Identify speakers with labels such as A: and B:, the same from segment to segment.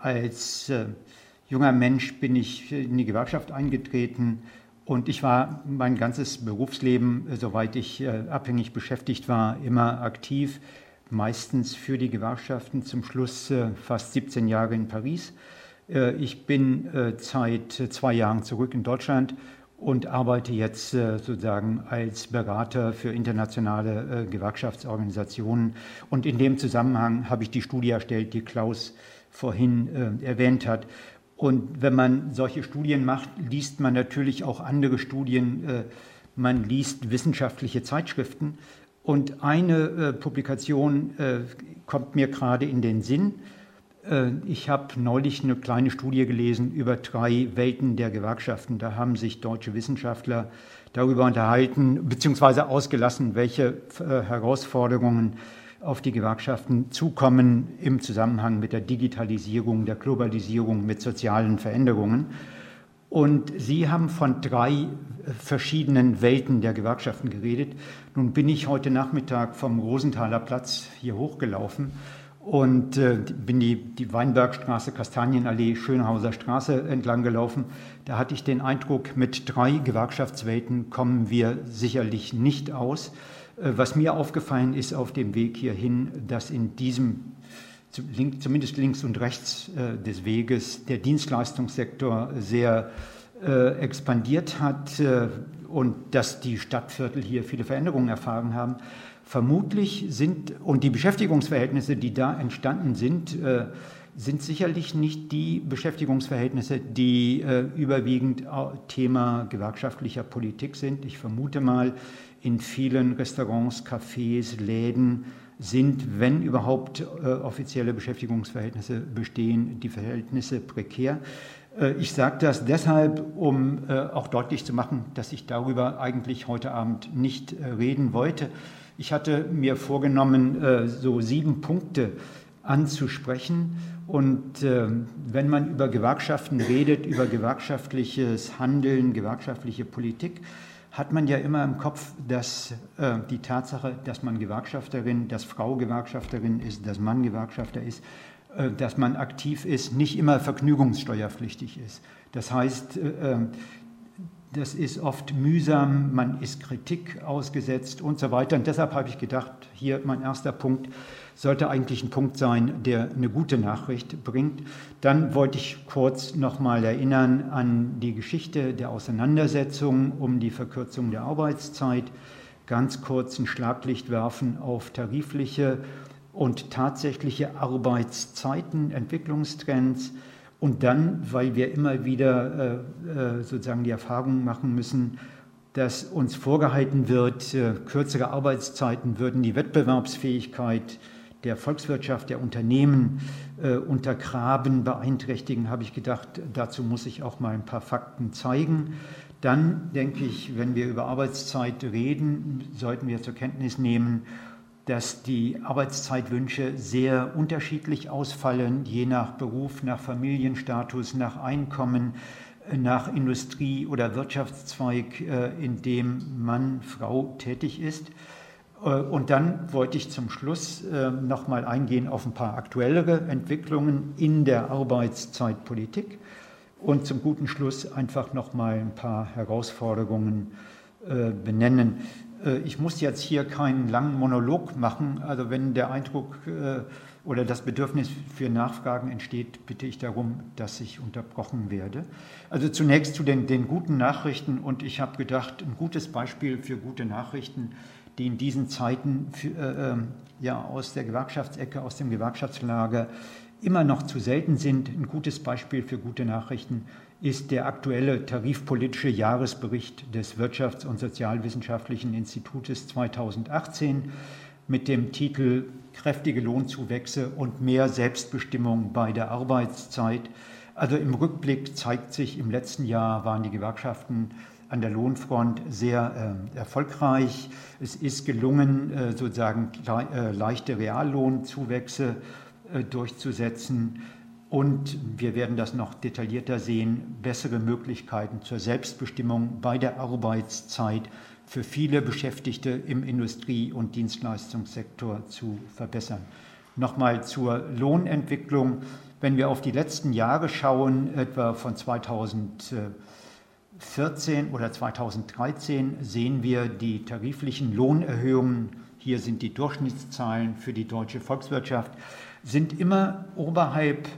A: Als äh, junger Mensch bin ich in die Gewerkschaft eingetreten und ich war mein ganzes Berufsleben, äh, soweit ich äh, abhängig beschäftigt war, immer aktiv, meistens für die Gewerkschaften, zum Schluss äh, fast 17 Jahre in Paris. Äh, ich bin äh, seit zwei Jahren zurück in Deutschland und arbeite jetzt sozusagen als Berater für internationale Gewerkschaftsorganisationen. Und in dem Zusammenhang habe ich die Studie erstellt, die Klaus vorhin erwähnt hat. Und wenn man solche Studien macht, liest man natürlich auch andere Studien. Man liest wissenschaftliche Zeitschriften. Und eine Publikation kommt mir gerade in den Sinn. Äh, ich habe neulich eine kleine Studie gelesen über drei Welten der Gewerkschaften. Da haben sich deutsche Wissenschaftler darüber unterhalten bzw. ausgelassen, welche äh, Herausforderungen auf die Gewerkschaften zukommen im Zusammenhang mit der Digitalisierung, der Globalisierung, mit sozialen Veränderungen. Und Sie haben von drei verschiedenen Welten der Gewerkschaften geredet. Nun bin ich heute Nachmittag vom Rosenthaler Platz hier hochgelaufen und äh, bin die, die Weinbergstraße, Kastanienallee, Schönhauser Straße entlang gelaufen. Da hatte ich den Eindruck, mit drei Gewerkschaftswelten kommen wir sicherlich nicht aus. Äh, was mir aufgefallen ist auf dem Weg hierhin, dass in diesem zumindest links und rechts äh, des Weges der Dienstleistungssektor sehr äh, expandiert hat und dass die Stadtviertel hier viele Veränderungen erfahren haben. Vermutlich sind, und die Beschäftigungsverhältnisse, die da entstanden sind, sind sicherlich nicht die Beschäftigungsverhältnisse, die überwiegend Thema gewerkschaftlicher Politik sind. Ich vermute mal, in vielen Restaurants, Cafés, Läden sind, wenn überhaupt äh, offizielle Beschäftigungsverhältnisse bestehen, die Verhältnisse prekär. Ich sage das deshalb, um auch deutlich zu machen, dass ich darüber eigentlich heute Abend nicht reden wollte. Ich hatte mir vorgenommen, äh, so sieben Punkte anzusprechen. Und äh, wenn man über Gewerkschaften redet, über gewerkschaftliches Handeln, gewerkschaftliche Politik, hat man ja immer im Kopf, dass äh, die Tatsache, dass man Gewerkschafterin, dass Frau Gewerkschafterin ist, dass Mann Gewerkschafter ist, dass man aktiv ist, nicht immer vergnügungssteuerpflichtig ist. Das heißt, das ist oft mühsam, man ist Kritik ausgesetzt und so weiter. Und deshalb habe ich gedacht, hier mein erster Punkt sollte eigentlich ein Punkt sein, der eine gute Nachricht bringt. Dann wollte ich kurz nochmal erinnern an die Geschichte der Auseinandersetzung um die Verkürzung der Arbeitszeit, ganz kurz ein Schlaglicht werfen auf tarifliche und tatsächliche Arbeitszeiten, Entwicklungstrends und dann, weil wir immer wieder äh, äh, sozusagen die Erfahrung machen müssen, dass uns vorgehalten wird, äh, kürzere Arbeitszeiten würden die Wettbewerbsfähigkeit der Volkswirtschaft, der Unternehmen äh, untergraben, beeinträchtigen, habe ich gedacht, dazu muss ich auch mal ein paar Fakten zeigen. Dann denke ich, wenn wir über Arbeitszeit reden, sollten wir zur Kenntnis nehmen, dass die Arbeitszeitwünsche sehr unterschiedlich ausfallen, je nach Beruf, nach Familienstatus, nach Einkommen, nach Industrie- oder Wirtschaftszweig, äh, in dem Mann, Frau tätig ist. Äh, und dann wollte ich zum Schluss äh, noch mal eingehen auf ein paar aktuellere Entwicklungen in der Arbeitszeitpolitik und zum guten Schluss einfach noch mal ein paar Herausforderungen benennen. Äh, ich muss jetzt hier keinen langen Monolog machen. Also wenn der Eindruck oder das Bedürfnis für Nachfragen entsteht, bitte ich darum, dass ich unterbrochen werde. Also zunächst zu den, den guten Nachrichten. Und ich habe gedacht, ein gutes Beispiel für gute Nachrichten, die in diesen Zeiten für, äh, ähm, ja, aus der Gewerkschaftsecke, aus dem Gewerkschaftslager immer noch zu selten sind. Ein gutes Beispiel für gute Nachrichten ist der aktuelle tarifpolitische Jahresbericht des Wirtschafts- und Sozialwissenschaftlichen Institutes 2018 mit dem Titel Kräftige Lohnzuwächse und mehr Selbstbestimmung bei der Arbeitszeit. Also im Rückblick zeigt sich, im letzten Jahr waren die Gewerkschaften an der Lohnfront sehr äh, erfolgreich. Es ist gelungen, äh, sozusagen äh, leichte Reallohnzuwächse äh, durchzusetzen. Und wir werden das noch detaillierter sehen, bessere Möglichkeiten zur Selbstbestimmung bei der Arbeitszeit für viele Beschäftigte im Industrie- und Dienstleistungssektor zu verbessern. Nochmal zur Lohnentwicklung. Wenn wir auf die letzten Jahre schauen, etwa von 2014 oder 2013, sehen wir die tariflichen Lohnerhöhungen, hier sind die Durchschnittszahlen für die deutsche Volkswirtschaft, sind immer oberhalb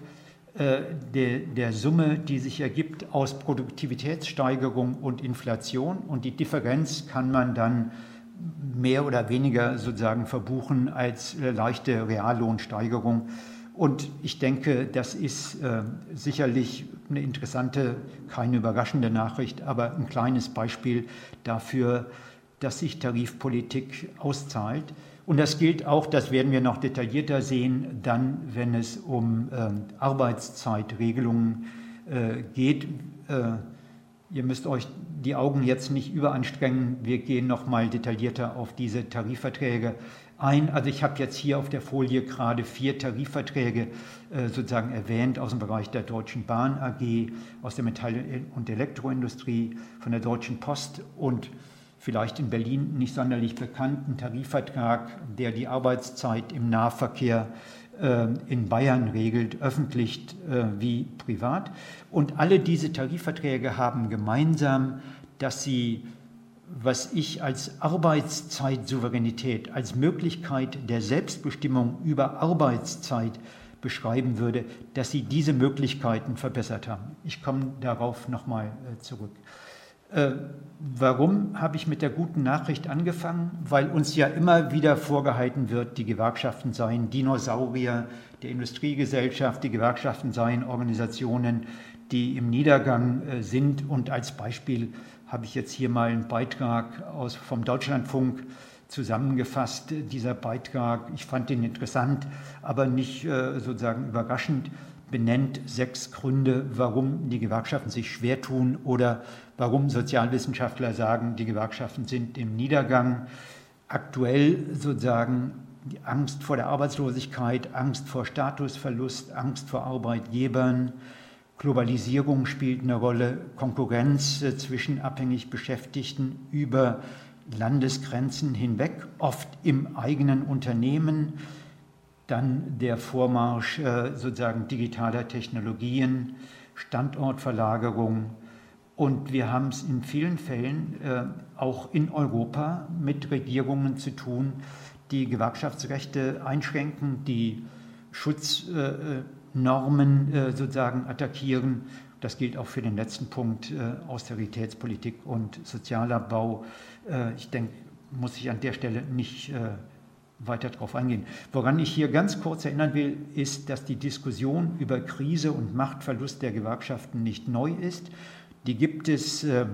A: äh, der, der Summe, die sich ergibt aus Produktivitätssteigerung und Inflation. Und die Differenz kann man dann mehr oder weniger sozusagen verbuchen als äh, leichte Reallohnsteigerung. Und ich denke, das ist äh, sicherlich eine interessante, keine überraschende Nachricht, aber ein kleines Beispiel dafür, dass sich Tarifpolitik auszahlt. Und das gilt auch, das werden wir noch detaillierter sehen, dann, wenn es um äh, Arbeitszeitregelungen äh, geht. Äh, ihr müsst euch die Augen jetzt nicht überanstrengen. Wir gehen noch mal detaillierter auf diese Tarifverträge ein. Also ich habe jetzt hier auf der Folie gerade vier Tarifverträge äh, sozusagen erwähnt aus dem Bereich der Deutschen Bahn AG, aus der Metall- und Elektroindustrie, von der Deutschen Post und vielleicht in Berlin nicht sonderlich bekannten Tarifvertrag, der die Arbeitszeit im Nahverkehr äh, in Bayern regelt, öffentlich äh, wie privat. Und alle diese Tarifverträge haben gemeinsam, dass sie was ich als Arbeitszeitsouveränität, als Möglichkeit der Selbstbestimmung über Arbeitszeit beschreiben würde, dass sie diese Möglichkeiten verbessert haben. Ich komme darauf nochmal äh, zurück. Äh, warum habe ich mit der guten Nachricht angefangen? Weil uns ja immer wieder vorgehalten wird, die Gewerkschaften seien Dinosaurier der Industriegesellschaft, die Gewerkschaften seien Organisationen, die im Niedergang äh, sind. Und als Beispiel habe ich jetzt hier mal einen Beitrag aus, vom Deutschlandfunk zusammengefasst. Dieser Beitrag, ich fand ihn interessant, aber nicht äh, sozusagen überraschend benennt sechs Gründe, warum die Gewerkschaften sich schwer tun oder warum Sozialwissenschaftler sagen, die Gewerkschaften sind im Niedergang. Aktuell sozusagen die Angst vor der Arbeitslosigkeit, Angst vor Statusverlust, Angst vor Arbeitgebern, Globalisierung spielt eine Rolle, Konkurrenz äh, zwischen abhängig Beschäftigten über Landesgrenzen hinweg, oft im eigenen Unternehmen, dann der Vormarsch äh, sozusagen digitaler Technologien, Standortverlagerung. Und wir haben es in vielen Fällen äh, auch in Europa mit Regierungen zu tun, die Gewerkschaftsrechte einschränken, die Schutznormen äh, sozusagen attackieren. Das gilt auch für den letzten Punkt Austeritätspolitik und Sozialabbau. Ich denke, muss ich an der Stelle nicht weiter darauf eingehen. Woran ich hier ganz kurz erinnern will, ist, dass die Diskussion über Krise und Machtverlust der Gewerkschaften nicht neu ist. Die gibt es äh,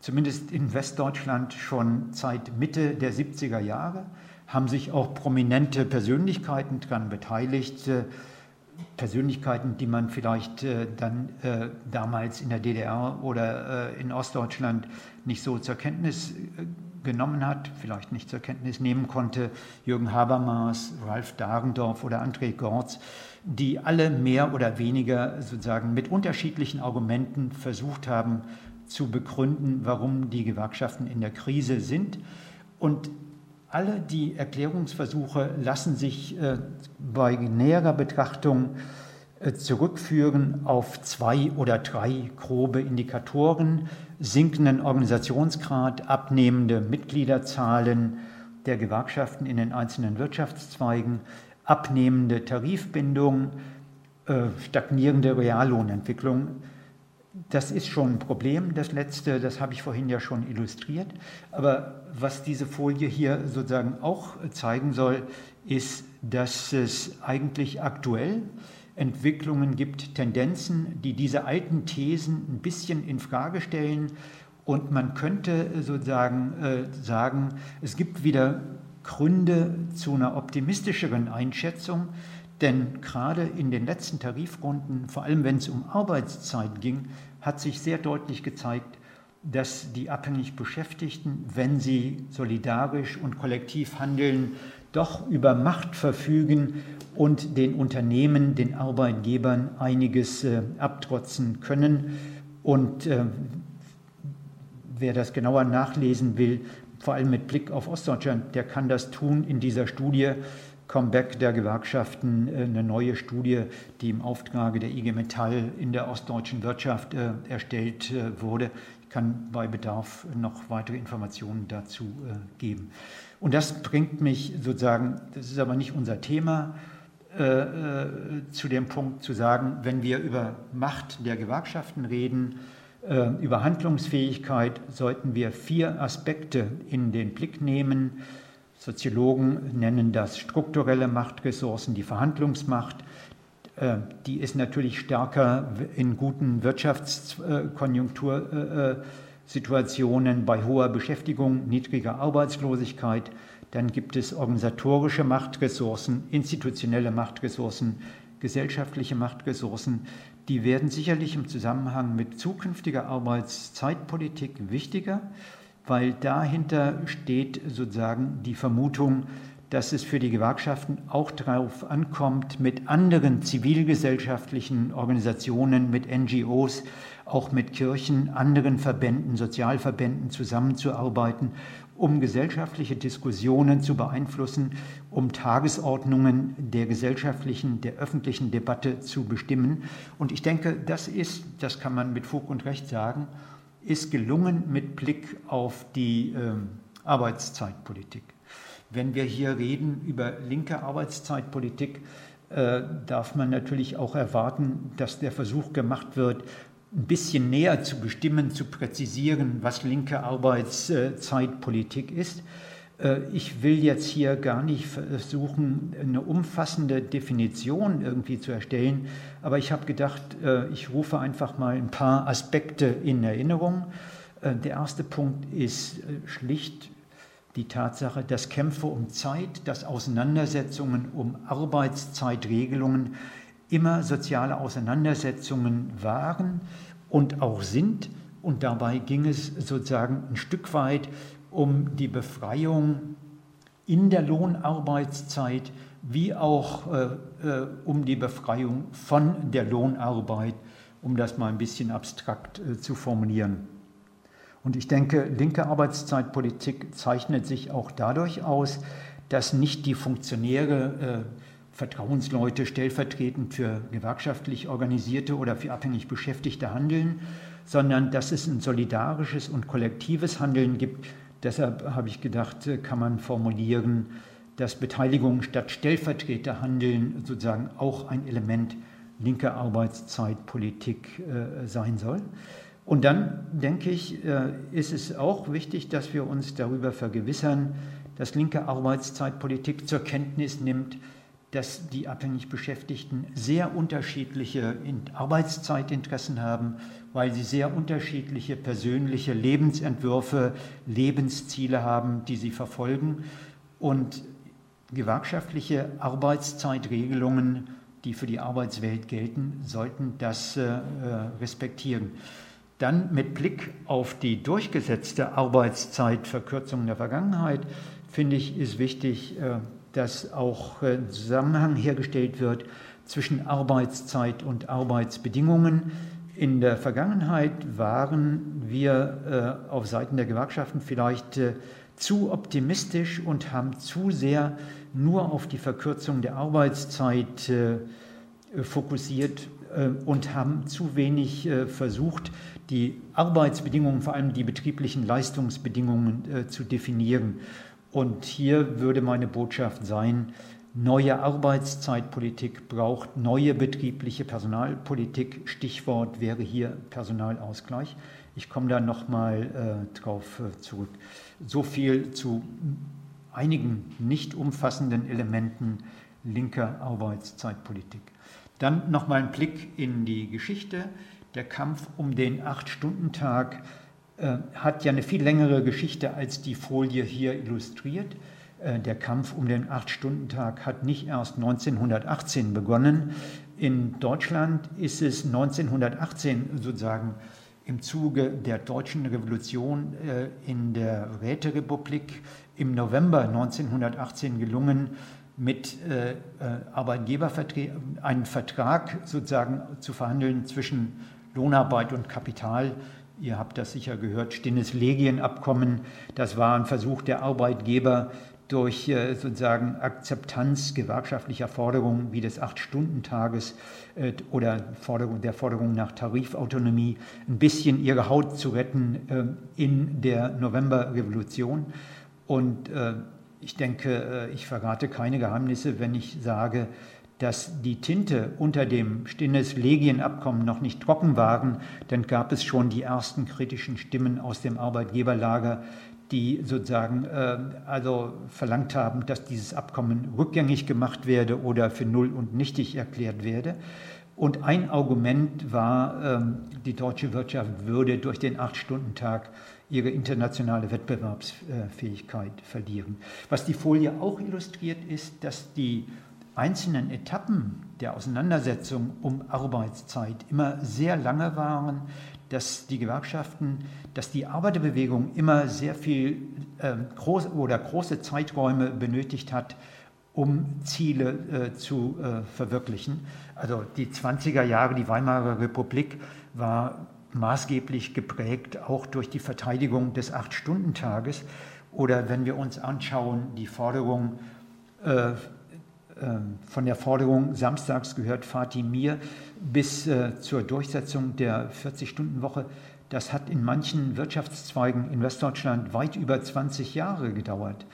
A: zumindest in Westdeutschland schon seit Mitte der 70er Jahre, haben sich auch prominente Persönlichkeiten daran beteiligt. Äh, Persönlichkeiten, die man vielleicht äh, dann äh, damals in der DDR oder äh, in Ostdeutschland nicht so zur Kenntnis äh, genommen hat, vielleicht nicht zur Kenntnis nehmen konnte, Jürgen Habermas, Ralf Dahrendorf oder André Gortz, die alle mehr oder weniger sozusagen mit unterschiedlichen Argumenten versucht haben zu begründen, warum die Gewerkschaften in der Krise sind. Und alle die Erklärungsversuche lassen sich äh, bei näherer Betrachtung äh, zurückführen auf zwei oder drei grobe Indikatoren, sinkenden Organisationsgrad, abnehmende Mitgliederzahlen der Gewerkschaften in den einzelnen Wirtschaftszweigen, abnehmende Tarifbindung, äh, stagnierende Reallohnentwicklung. Das ist schon ein Problem, das letzte, das habe ich vorhin ja schon illustriert. Aber was diese Folie hier sozusagen auch zeigen soll, ist, dass es eigentlich aktuell Entwicklungen gibt, Tendenzen, die diese alten Thesen ein bisschen in Frage stellen. Und man könnte sozusagen äh, sagen, es gibt wieder Gründe zu einer optimistischeren Einschätzung, denn gerade in den letzten Tarifrunden, vor allem wenn es um Arbeitszeit ging, hat sich sehr deutlich gezeigt, dass die abhängig Beschäftigten, wenn sie solidarisch und kollektiv handeln, doch über Macht verfügen und den Unternehmen, den Arbeitgebern einiges äh, abtrotzen können. Und äh, wer das genauer nachlesen will, vor allem mit Blick auf Ostdeutschland, der kann das tun in dieser Studie. Comeback der Gewerkschaften äh, eine neue Studie, die im Auftrage der IG Metall in der ostdeutschen Wirtschaft äh, erstellt äh, wurde. Ich kann bei Bedarf noch weitere Informationen dazu geben. Und das bringt mich sozusagen, das ist aber nicht unser Thema, zu dem Punkt zu sagen, wenn wir über Macht der Gewerkschaften reden, über Handlungsfähigkeit, sollten wir vier Aspekte in den Blick nehmen Soziologen nennen das strukturelle Machtressourcen, die Verhandlungsmacht. Äh, die ist natürlich stärker in guten Wirtschaftskonjunktursituationen bei hoher Beschäftigung, niedriger Arbeitslosigkeit. Dann gibt es organisatorische Machtressourcen, institutionelle Machtressourcen, gesellschaftliche Machtressourcen. Die werden sicherlich im Zusammenhang mit zukünftiger Arbeitszeitpolitik wichtiger weil dahinter steht sozusagen die Vermutung, dass es für die Gewerkschaften auch darauf ankommt, mit anderen zivilgesellschaftlichen Organisationen, mit NGOs, auch mit Kirchen, anderen Verbänden, Sozialverbänden zusammenzuarbeiten, um gesellschaftliche Diskussionen zu beeinflussen, um Tagesordnungen der gesellschaftlichen, der öffentlichen Debatte zu bestimmen. Und ich denke, das ist, das kann man mit Fug und Recht sagen, ist gelungen mit Blick auf die äh, Arbeitszeitpolitik. Wenn wir hier reden über linke Arbeitszeitpolitik, äh, darf man natürlich auch erwarten, dass der Versuch gemacht wird, ein bisschen näher zu bestimmen, zu präzisieren, was linke Arbeitszeitpolitik ist. Äh, ich will jetzt hier gar nicht versuchen, eine umfassende Definition irgendwie zu erstellen, aber ich habe gedacht, äh, ich rufe einfach mal ein paar Aspekte in Erinnerung. Äh, der erste Punkt ist schlicht die Tatsache, dass Kämpfe um Zeit, dass Auseinandersetzungen um Arbeitszeitregelungen immer soziale Auseinandersetzungen waren und auch sind. Und dabei ging es sozusagen ein Stück weit um die Befreiung in der Lohnarbeitszeit wie auch äh, äh, um die Befreiung von der Lohnarbeit, um das mal ein bisschen abstrakt äh, zu formulieren. Und ich denke, linke Arbeitszeitpolitik zeichnet sich auch dadurch aus, dass nicht die Funktionäre, äh, Vertrauensleute stellvertretend für gewerkschaftlich organisierte oder für abhängig Beschäftigte handeln, sondern dass es ein solidarisches und kollektives Handeln gibt, Deshalb habe ich gedacht, äh, kann man formulieren, dass Beteiligung statt Stellvertreterhandeln sozusagen auch ein Element linker Arbeitszeitpolitik äh, sein soll. Und dann denke ich, äh, ist es auch wichtig, dass wir uns darüber vergewissern, dass linke Arbeitszeitpolitik zur Kenntnis nimmt, dass die abhängig Beschäftigten sehr unterschiedliche Arbeitszeitinteressen haben, weil sie sehr unterschiedliche persönliche Lebensentwürfe, Lebensziele haben, die sie verfolgen. Und gewerkschaftliche Arbeitszeitregelungen, die für die Arbeitswelt gelten, sollten das äh, respektieren. Dann mit Blick auf die durchgesetzte Arbeitszeitverkürzung der Vergangenheit, finde ich, ist wichtig, äh, dass auch ein äh, Zusammenhang hergestellt wird zwischen Arbeitszeit und Arbeitsbedingungen. In der Vergangenheit waren wir äh, auf Seiten der Gewerkschaften vielleicht äh, zu optimistisch und haben zu sehr nur auf die Verkürzung der Arbeitszeit fokussiert und haben zu wenig versucht, die Arbeitsbedingungen, vor allem die betrieblichen Leistungsbedingungen zu definieren. Und hier würde meine Botschaft sein, neue Arbeitszeitpolitik braucht neue betriebliche Personalpolitik. Stichwort wäre hier Personalausgleich. Ich komme da nochmal äh, drauf äh, zurück. So viel zu einigen nicht umfassenden Elementen linker Arbeitszeitpolitik. Dann nochmal ein Blick in die Geschichte. Der Kampf um den Acht-Stunden-Tag äh, hat ja eine viel längere Geschichte als die Folie hier illustriert. Äh, der Kampf um den Acht-Stunden-Tag hat nicht erst 1918 begonnen. In Deutschland ist es 1918 sozusagen im Zuge der deutschen Revolution äh, in der Räterepublik im November 1918 gelungen, mit Arbeitgebervertretern einen Vertrag sozusagen zu verhandeln zwischen Lohnarbeit und Kapital, Ihr habt das sicher gehört, Stinnes Legienabkommen. Das war ein Versuch der Arbeitgeber, durch äh, sozusagen Akzeptanz gewerkschaftlicher Forderungen wie des Acht-Stunden-Tages äh, oder Forderung, der Forderung nach Tarifautonomie ein bisschen ihre Haut zu retten äh, in der Novemberrevolution. Und ich denke, ich verrate keine Geheimnisse, wenn ich sage, dass die Tinte unter dem Stinnes-Legien-Abkommen noch nicht trocken waren, dann gab es schon die ersten kritischen Stimmen aus dem Arbeitgeberlager, die sozusagen äh, also verlangt haben, dass dieses Abkommen rückgängig gemacht werde oder für null und nichtig erklärt werde. Und ein Argument war, ähm, die deutsche Wirtschaft würde durch den Acht-Stunden-Tag ihre internationale Wettbewerbsfähigkeit verlieren. Was die Folie auch illustriert, ist, dass die einzelnen Etappen der Auseinandersetzung um Arbeitszeit immer sehr lange waren, dass die Gewerkschaften, dass die Arbeiterbewegung immer sehr viel äh, groß, oder große Zeiträume benötigt hat, um Ziele äh, zu äh, verwirklichen. Also die 20er Jahre, die Weimarer Republik war maßgeblich geprägt auch durch die Verteidigung des Acht-Stunden-Tages. Oder wenn wir uns anschauen, die Forderung äh, von der Forderung, samstags gehört Fatih mir, bis äh, zur Durchsetzung der 40-Stunden-Woche, das hat in manchen Wirtschaftszweigen in Westdeutschland weit über 20 Jahre gedauert.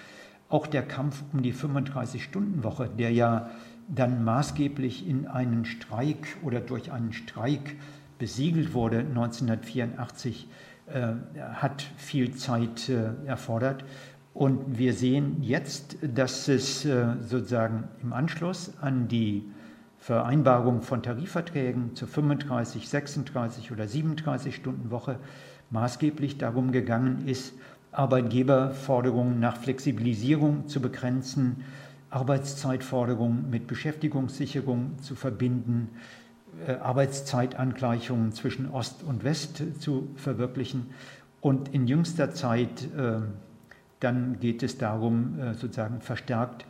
A: Auch der Kampf um die 35-Stunden-Woche, der ja dann maßgeblich in einen Streik oder durch einen Streik besiegelt wurde 1984, äh, hat viel Zeit äh, erfordert. Und wir sehen jetzt, dass es äh, sozusagen im Anschluss an die Vereinbarung von Tarifverträgen zur 35, 36 oder 37 Stunden Woche maßgeblich darum gegangen ist, Arbeitgeberforderungen nach Flexibilisierung zu begrenzen, Arbeitszeitforderungen mit Beschäftigungssicherung zu verbinden, äh, Arbeitszeitangleichungen zwischen Ost und West zu verwirklichen. Und in jüngster Zeit äh, dann geht es darum, äh, sozusagen verstärkt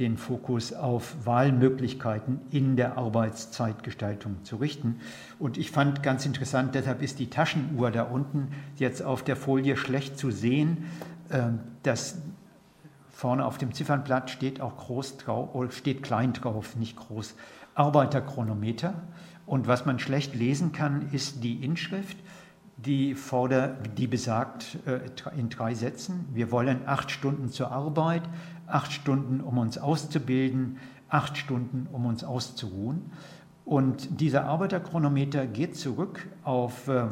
A: den Fokus auf Wahlmöglichkeiten in der Arbeitszeitgestaltung zu richten. Und ich fand ganz interessant, deshalb ist die Taschenuhr da unten jetzt auf der Folie schlecht zu sehen. Ähm, das vorne auf dem Ziffernblatt steht auch groß drauf, steht klein drauf, nicht groß, Arbeiterchronometer. Und was man schlecht lesen kann, ist die Inschrift die, forder, die besagt äh, in drei Sätzen, wir wollen acht Stunden zur Arbeit, acht Stunden, um uns auszubilden, acht Stunden, um uns auszuruhen. Und dieser Arbeiterchronometer geht zurück auf äh,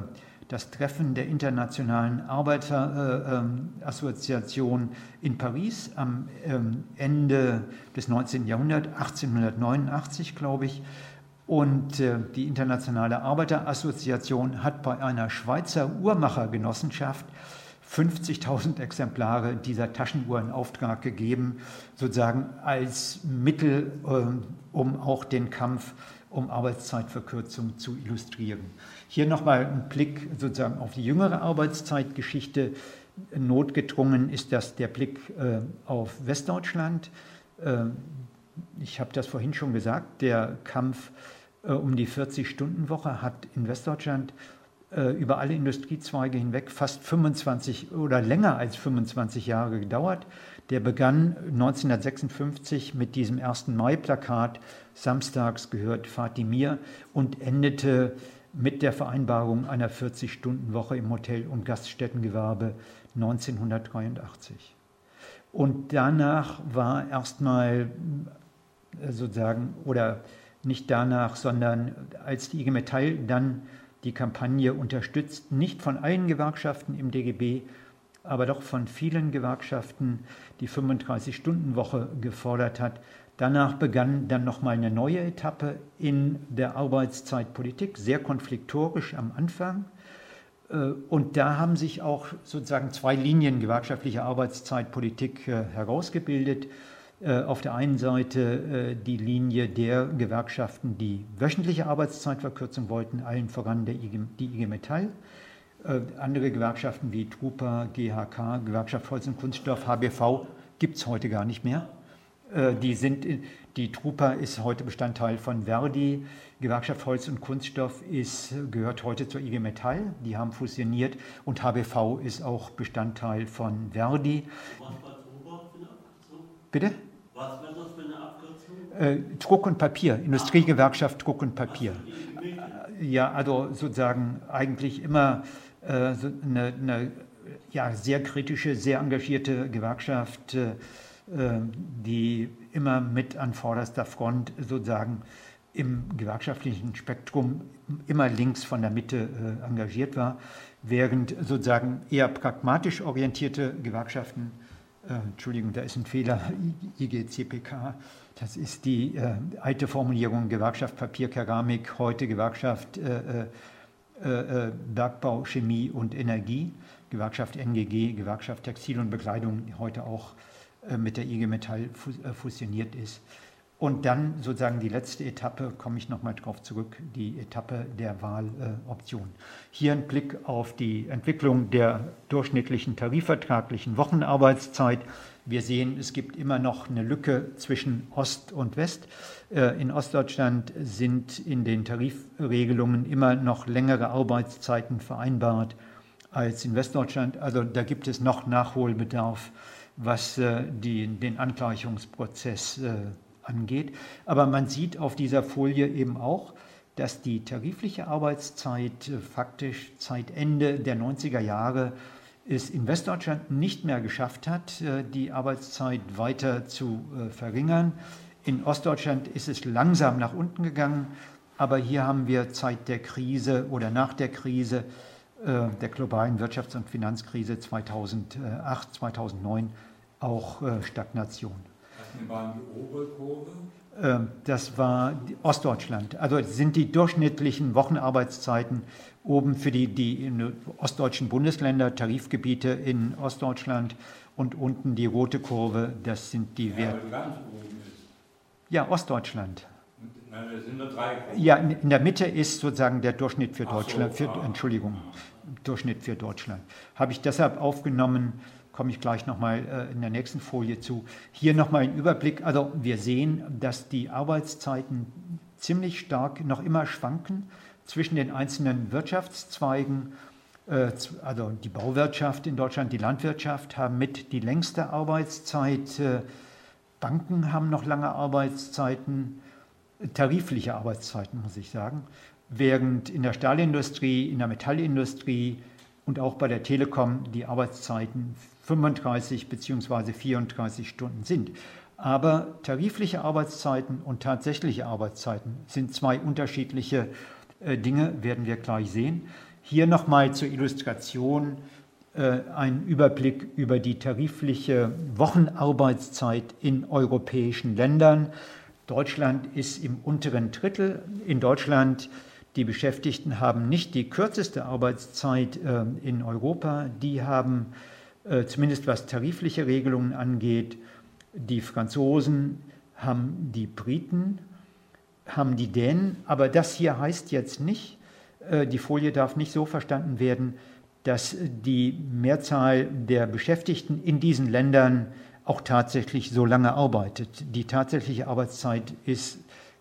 A: das Treffen der Internationalen Arbeiterassoziation äh, in Paris am ähm, Ende des 19. Jahrhunderts, 1889 glaube ich, und äh, die Internationale Arbeiterassoziation hat bei einer Schweizer Uhrmachergenossenschaft 50.000 Exemplare dieser Taschenuhr in Auftrag gegeben, sozusagen als Mittel, äh, um auch den Kampf um Arbeitszeitverkürzung zu illustrieren. Hier nochmal ein Blick sozusagen auf die jüngere Arbeitszeitgeschichte. Notgedrungen ist das der Blick äh, auf Westdeutschland. ich habe das vorhin schon gesagt, der Kampf um die 40-Stunden-Woche hat in Westdeutschland äh, über alle Industriezweige hinweg fast 25 oder länger als 25 Jahre gedauert. Der begann 1956 mit diesem 1. Mai-Plakat, Samstags gehört Fatimir, und endete mit der Vereinbarung einer 40-Stunden-Woche im Hotel- und Gaststättengewerbe 1983. Und danach war erstmal äh, sozusagen, oder nicht danach, sondern als die IG Metall dann die Kampagne unterstützt, nicht von allen Gewerkschaften im DGB, aber doch von vielen Gewerkschaften die 35-Stunden-Woche gefordert hat. Danach begann dann nochmal eine neue Etappe in der Arbeitszeitpolitik, sehr konfliktorisch am Anfang. Äh, und da haben sich auch sozusagen zwei Linien gewerkschaftlicher Arbeitszeitpolitik äh, herausgebildet. Äh, auf der einen Seite äh, die Linie der Gewerkschaften, die wöchentliche Arbeitszeitverkürzung wollten, allen voran der IG, die IG Metall. Äh, andere Gewerkschaften wie Trupa, GHK, Gewerkschaft Holz und Kunststoff, HBV gibt es heute gar nicht mehr. Die, sind, die Trupa ist heute Bestandteil von Verdi. Gewerkschaft Holz und Kunststoff ist, gehört heute zur IG Metall. Die haben fusioniert und HBV ist auch Bestandteil von Verdi. Bitte?
B: Was wird das für eine Abkürzung?
A: Äh, Druck und Papier, Industriegewerkschaft Druck und Papier. Ja, also sozusagen eigentlich immer äh, so eine, eine ja, sehr kritische, sehr engagierte Gewerkschaft, äh, die immer mit an vorderster Front sozusagen im gewerkschaftlichen Spektrum immer links von der Mitte äh, engagiert war, während sozusagen eher pragmatisch orientierte Gewerkschaften, äh, Entschuldigung, da ist ein Fehler, IGCPK, das ist die äh, alte Formulierung Gewerkschaft Papier, Keramik, heute Gewerkschaft äh, äh, äh, Bergbau, Chemie und Energie, Gewerkschaft NGG, Gewerkschaft Textil und Bekleidung, die heute auch mit der IG Metall fusioniert ist. Und dann sozusagen die letzte Etappe, komme ich nochmal drauf zurück, die Etappe der Wahloption. Hier ein Blick auf die Entwicklung der durchschnittlichen tarifvertraglichen Wochenarbeitszeit. Wir sehen, es gibt immer noch eine Lücke zwischen Ost und West. Äh, in Ostdeutschland sind in den Tarifregelungen immer noch längere Arbeitszeiten vereinbart als in Westdeutschland. Also da gibt es noch Nachholbedarf, was äh, die, den Angleichungsprozess äh, angeht. Aber man sieht auf dieser Folie eben auch, dass die tarifliche Arbeitszeit äh, faktisch seit Ende der 90er Jahre es in Westdeutschland nicht mehr geschafft hat, äh, die Arbeitszeit weiter zu äh, verringern. In Ostdeutschland ist es langsam nach unten gegangen, aber hier haben wir seit der Krise oder nach der Krise, der globalen Wirtschafts- und Finanzkrise 2008, 2009 auch Stagnation
C: waren die obere Kurve?
A: Ähm, das war Ostdeutschland. Also sind die durchschnittlichen Wochenarbeitszeiten oben für die, die ostdeutschen Bundesländer, Tarifgebiete in Ostdeutschland und unten die rote Kurve, das sind die Werte. Ja, ist. ja, Ostdeutschland.
C: Nein, das sind nur drei
A: Kurven. Ja, in der Mitte ist sozusagen der Durchschnitt für Deutschland. So, für, ah, Entschuldigung, Durchschnitt für Deutschland. Habe ich deshalb aufgenommen, komme ich gleich nochmal äh, in der nächsten Folie zu. Hier nochmal ein Überblick. Also wir sehen, dass die Arbeitszeiten ziemlich stark noch immer schwanken zwischen den einzelnen Wirtschaftszweigen. Äh, also die Bauwirtschaft in Deutschland, die Landwirtschaft haben mit die längste Arbeitszeit. Äh, Banken haben noch lange Arbeitszeiten, tarifliche Arbeitszeiten muss ich sagen, während in der Stahlindustrie, in der Metallindustrie und auch bei der Telekom die Arbeitszeiten 35 bzw. 34 Stunden sind. Aber tarifliche Arbeitszeiten und tatsächliche Arbeitszeiten sind zwei unterschiedliche äh, Dinge, werden wir gleich sehen. Hier nochmal zur Illustration äh, ein Überblick über die tarifliche Wochenarbeitszeit in europäischen Ländern. Deutschland ist im unteren Drittel. In Deutschland die Beschäftigten haben nicht die kürzeste Arbeitszeit äh, in Europa, die haben äh, zumindest was tarifliche Regelungen angeht. Die Franzosen haben die Briten, haben die Dänen, aber das hier heißt jetzt nicht, äh, die Folie darf nicht so verstanden werden, dass die Mehrzahl der Beschäftigten in diesen Ländern auch tatsächlich so lange arbeitet. Die tatsächliche Arbeitszeit ist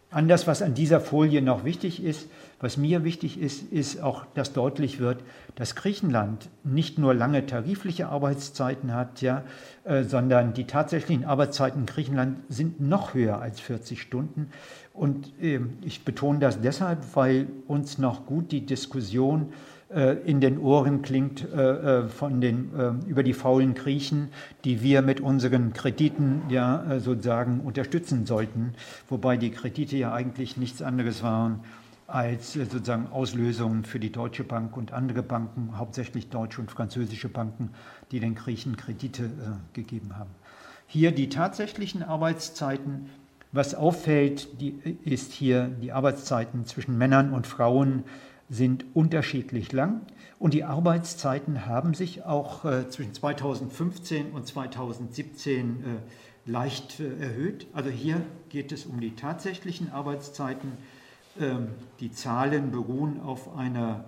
A: anders, was an dieser Folie noch wichtig ist. Was mir wichtig ist, ist auch, dass deutlich wird, dass Griechenland nicht nur lange tarifliche Arbeitszeiten hat, ja, äh, sondern die tatsächlichen Arbeitszeiten in Griechenland sind noch höher als 40 Stunden. Und äh, ich betone das deshalb, weil uns noch gut die Diskussion äh, in den Ohren klingt äh, äh, von den, über die faulen Griechen, die wir mit unseren Krediten ja sozusagen unterstützen sollten, wobei die Kredite ja eigentlich nichts anderes waren als äh, sozusagen Auslösungen für die Deutsche Bank und andere Banken, hauptsächlich deutsche und französische Banken, die den Griechen Kredite äh, gegeben haben. Hier die tatsächlichen Arbeitszeiten. Was auffällt, die, ist hier, die Arbeitszeiten zwischen Männern und Frauen sind unterschiedlich lang und die Arbeitszeiten haben sich auch äh, zwischen 2015 und 2017 äh, leicht äh, erhöht. Also hier geht es um die tatsächlichen Arbeitszeiten die Zahlen beruhen auf einer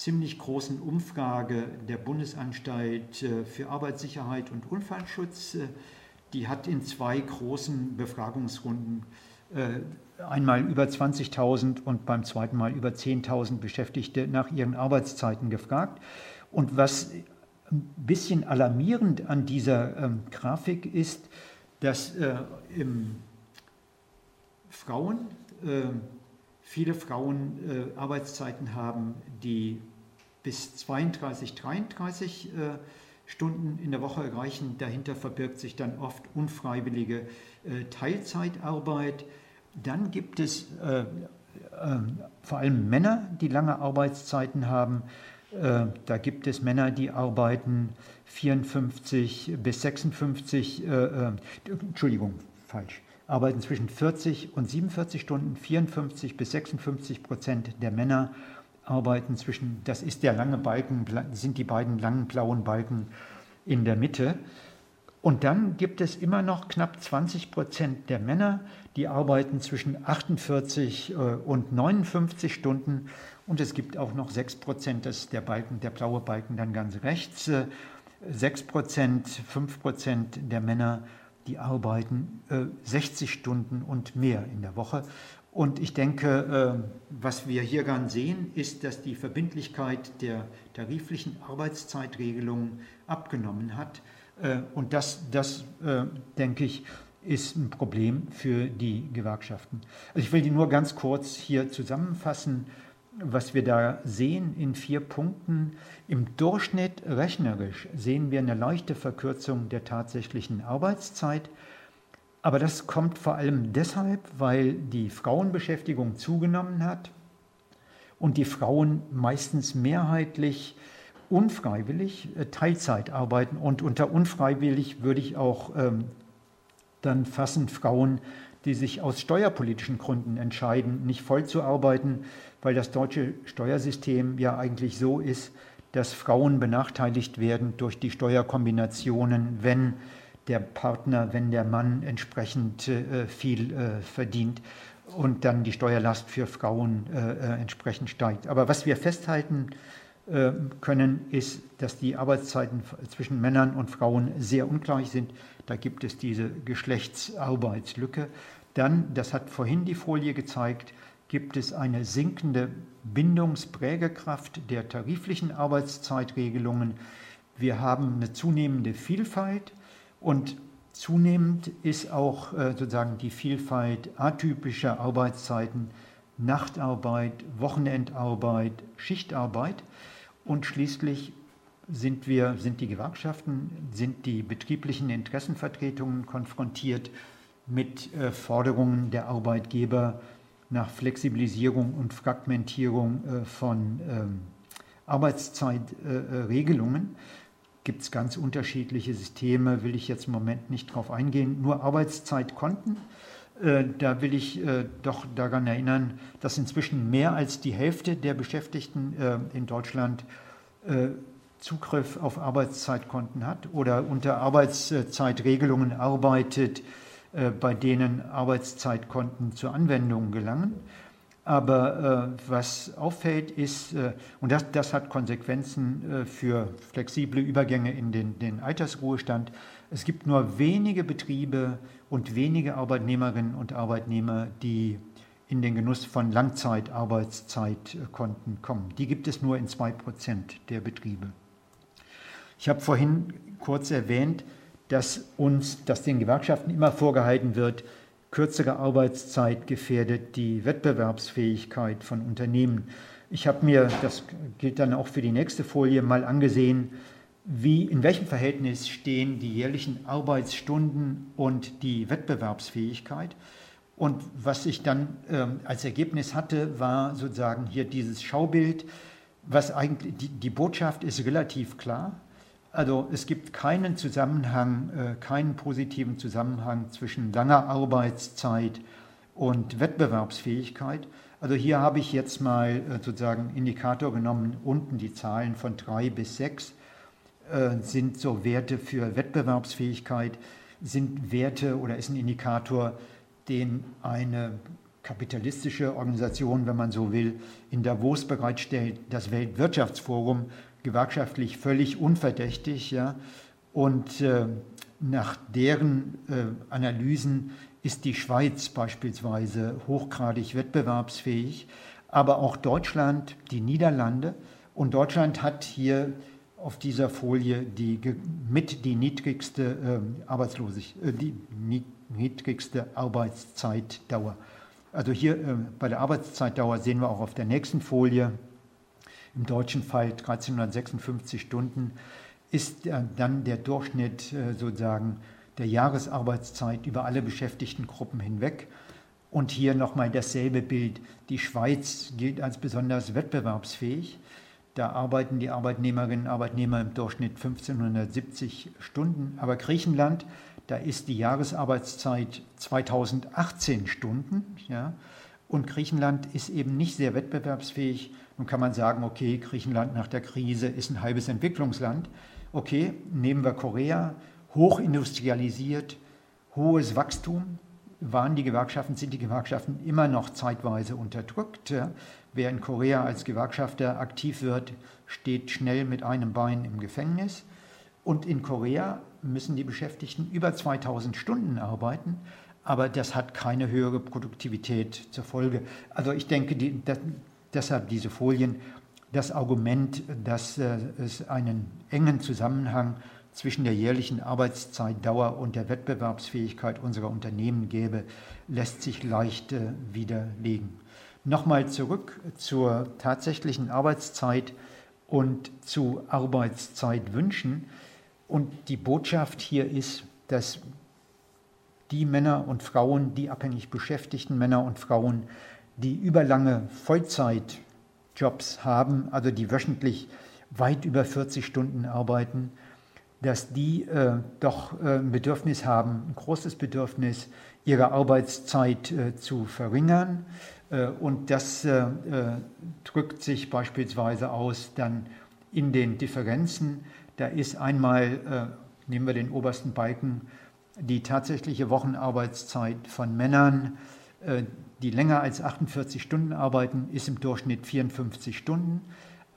A: ziemlich großen Umfrage der Bundesanstalt äh, für Arbeitssicherheit und Unfallschutz. Äh, die hat in zwei großen Befragungsrunden äh, einmal über 20.000 und beim zweiten Mal über 10.000 Beschäftigte nach ihren Arbeitszeiten gefragt. Und was ein bisschen alarmierend an dieser ähm, Grafik ist, dass im Frauen, viele Frauen äh, Arbeitszeiten haben, die bis 32, 33 äh, Stunden in der Woche reichen. Dahinter verbirgt sich dann oft unfreiwillige äh, Teilzeitarbeit. Dann gibt es äh, vor allem Männer, die lange Arbeitszeiten haben. Da gibt es Männer, die arbeiten 54 bis 56, äh, äh, Entschuldigung, falsch, arbeiten zwischen 40 und 47 Stunden, 54 bis 56 Prozent der Männer arbeiten zwischen, das ist der lange Balken, sind die beiden langen blauen Balken in der Mitte. Und dann gibt es immer noch knapp 20 Prozent der Männer, die arbeiten zwischen 48 äh, und 59 Stunden. Und es gibt auch noch 6 Prozent, das ist der Balken, der blaue Balken dann ganz rechts, äh, 6 Prozent, 5 Prozent der Männer, die arbeiten äh, 60 Stunden und mehr in der Woche. Und ich denke, äh, was wir hier ganz sehen, ist, dass die Verbindlichkeit der tariflichen Arbeitszeitregelungen abgenommen hat. Äh, und das, das äh, denke ich, ist ein Problem für die Gewerkschaften. Also ich will die nur ganz kurz hier zusammenfassen was wir da sehen in vier Punkten, im Durchschnitt rechnerisch sehen wir eine leichte Verkürzung der tatsächlichen Arbeitszeit. Aber das kommt vor allem deshalb, weil die Frauenbeschäftigung zugenommen hat und die Frauen meistens mehrheitlich unfreiwillig äh, Teilzeit arbeiten. Und unter unfreiwillig würde ich auch ähm, dann fassen Frauen, die sich aus steuerpolitischen Gründen entscheiden, nicht voll zu arbeiten, weil das deutsche Steuersystem ja eigentlich so ist, dass Frauen benachteiligt werden durch die Steuerkombinationen, wenn der Partner, wenn der Mann entsprechend äh, viel äh, verdient und dann die Steuerlast für Frauen äh, äh entsprechend steigt. Aber was wir festhalten äh, können, ist, dass die Arbeitszeiten zwischen Männern und Frauen sehr ungleich sind. Da gibt es diese Geschlechtsarbeitslücke. Dann, das hat vorhin die Folie gezeigt, gibt es eine sinkende Bindungsprägekraft der tariflichen Arbeitszeitregelungen. Wir haben eine zunehmende Vielfalt und zunehmend ist auch äh, sozusagen die Vielfalt atypischer Arbeitszeiten, Nachtarbeit, Wochenendarbeit, Schichtarbeit und schließlich sind wir, sind die Gewerkschaften, sind die betrieblichen Interessenvertretungen konfrontiert mit äh, Forderungen der Arbeitgeber nach Flexibilisierung und Fragmentierung äh, von ähm, Arbeitszeitregelungen. Gibt es ganz unterschiedliche Systeme, will ich jetzt im Moment nicht drauf eingehen. Nur Arbeitszeitkonten, äh, da will ich äh, doch daran erinnern, dass inzwischen mehr als die Hälfte der Beschäftigten in Deutschland Zugriff auf Arbeitszeitkonten hat oder unter Arbeitszeitregelungen arbeitet, bei denen Arbeitszeitkonten zur Anwendung gelangen. Aber äh, was auffällt ist, äh, und das, das, hat Konsequenzen äh, für flexible Übergänge in den, den, Altersruhestand, es gibt nur wenige Betriebe und wenige Arbeitnehmerinnen und Arbeitnehmer, die in den Genuss von Langzeitarbeitszeitkonten kommen. Die gibt es nur in zwei Prozent der Betriebe. Ich habe vorhin kurz erwähnt, dass uns, dass den Gewerkschaften immer vorgehalten wird, kürzere Arbeitszeit gefährdet die Wettbewerbsfähigkeit von Unternehmen. Ich habe mir, das gilt dann auch für die nächste Folie, mal angesehen, wie, in welchem Verhältnis stehen die jährlichen Arbeitsstunden und die Wettbewerbsfähigkeit. Und was ich dann äh, als Ergebnis hatte, war sozusagen hier dieses Schaubild, was eigentlich, die, die Botschaft ist relativ klar. Also es gibt keinen Zusammenhang, äh, keinen positiven Zusammenhang zwischen langer Arbeitszeit und Wettbewerbsfähigkeit. Also hier habe ich jetzt mal äh, sozusagen Indikator genommen, unten die Zahlen von drei bis sechs äh, sind so Werte für Wettbewerbsfähigkeit, sind Werte oder ist ein Indikator, den eine kapitalistische Organisation, wenn man so will, in Davos bereitstellt, das Weltwirtschaftsforum gewerkschaftlich völlig unverdächtig. Ja? Und äh, nach deren äh, Analysen ist die Schweiz beispielsweise hochgradig wettbewerbsfähig, aber auch Deutschland, die Niederlande. Und Deutschland hat hier auf dieser Folie die mit die niedrigste, äh, Arbeitslosig, äh, die niedrigste Arbeitszeitdauer. Also hier äh, bei der Arbeitszeitdauer sehen wir auch auf der nächsten Folie, im deutschen Fall 1356 Stunden, ist äh, dann der Durchschnitt äh, sozusagen der Jahresarbeitszeit über alle beschäftigten Gruppen hinweg. Und hier nochmal dasselbe Bild. Die Schweiz gilt als besonders wettbewerbsfähig. Da arbeiten die Arbeitnehmerinnen und Arbeitnehmer im Durchschnitt 1570 Stunden. Aber Griechenland, da ist die Jahresarbeitszeit 2018 Stunden. Ja, und Griechenland ist eben nicht sehr wettbewerbsfähig. Nun kann man sagen, okay, Griechenland nach der Krise ist ein halbes Entwicklungsland. Okay, nehmen wir Korea, hochindustrialisiert, hohes Wachstum, waren die Gewerkschaften, sind die Gewerkschaften immer noch zeitweise unterdrückt. Wer in Korea als Gewerkschafter aktiv wird, steht schnell mit einem Bein im Gefängnis. Und in Korea müssen die Beschäftigten über 2000 Stunden arbeiten, aber das hat keine höhere Produktivität zur Folge. Also ich denke, die, das, deshalb diese Folien, das Argument, dass äh, es einen engen Zusammenhang zwischen der jährlichen Arbeitszeitdauer und der Wettbewerbsfähigkeit unserer Unternehmen gäbe, lässt sich leicht äh, widerlegen. Nochmal zurück zur tatsächlichen Arbeitszeit und zu Arbeitszeitwünschen. Und die Botschaft hier ist, dass die Männer und Frauen, die abhängig beschäftigten Männer und Frauen, die überlange Vollzeitjobs haben, also die wöchentlich weit über 40 Stunden arbeiten, dass die äh, doch äh, ein Bedürfnis haben, ein großes Bedürfnis, ihre Arbeitszeit äh, zu verringern. Äh, und das äh, äh, drückt sich beispielsweise aus dann in den Differenzen. Da ist einmal, nehmen wir den obersten Balken, die tatsächliche Wochenarbeitszeit von Männern, die länger als 48 Stunden arbeiten, ist im Durchschnitt 54 Stunden.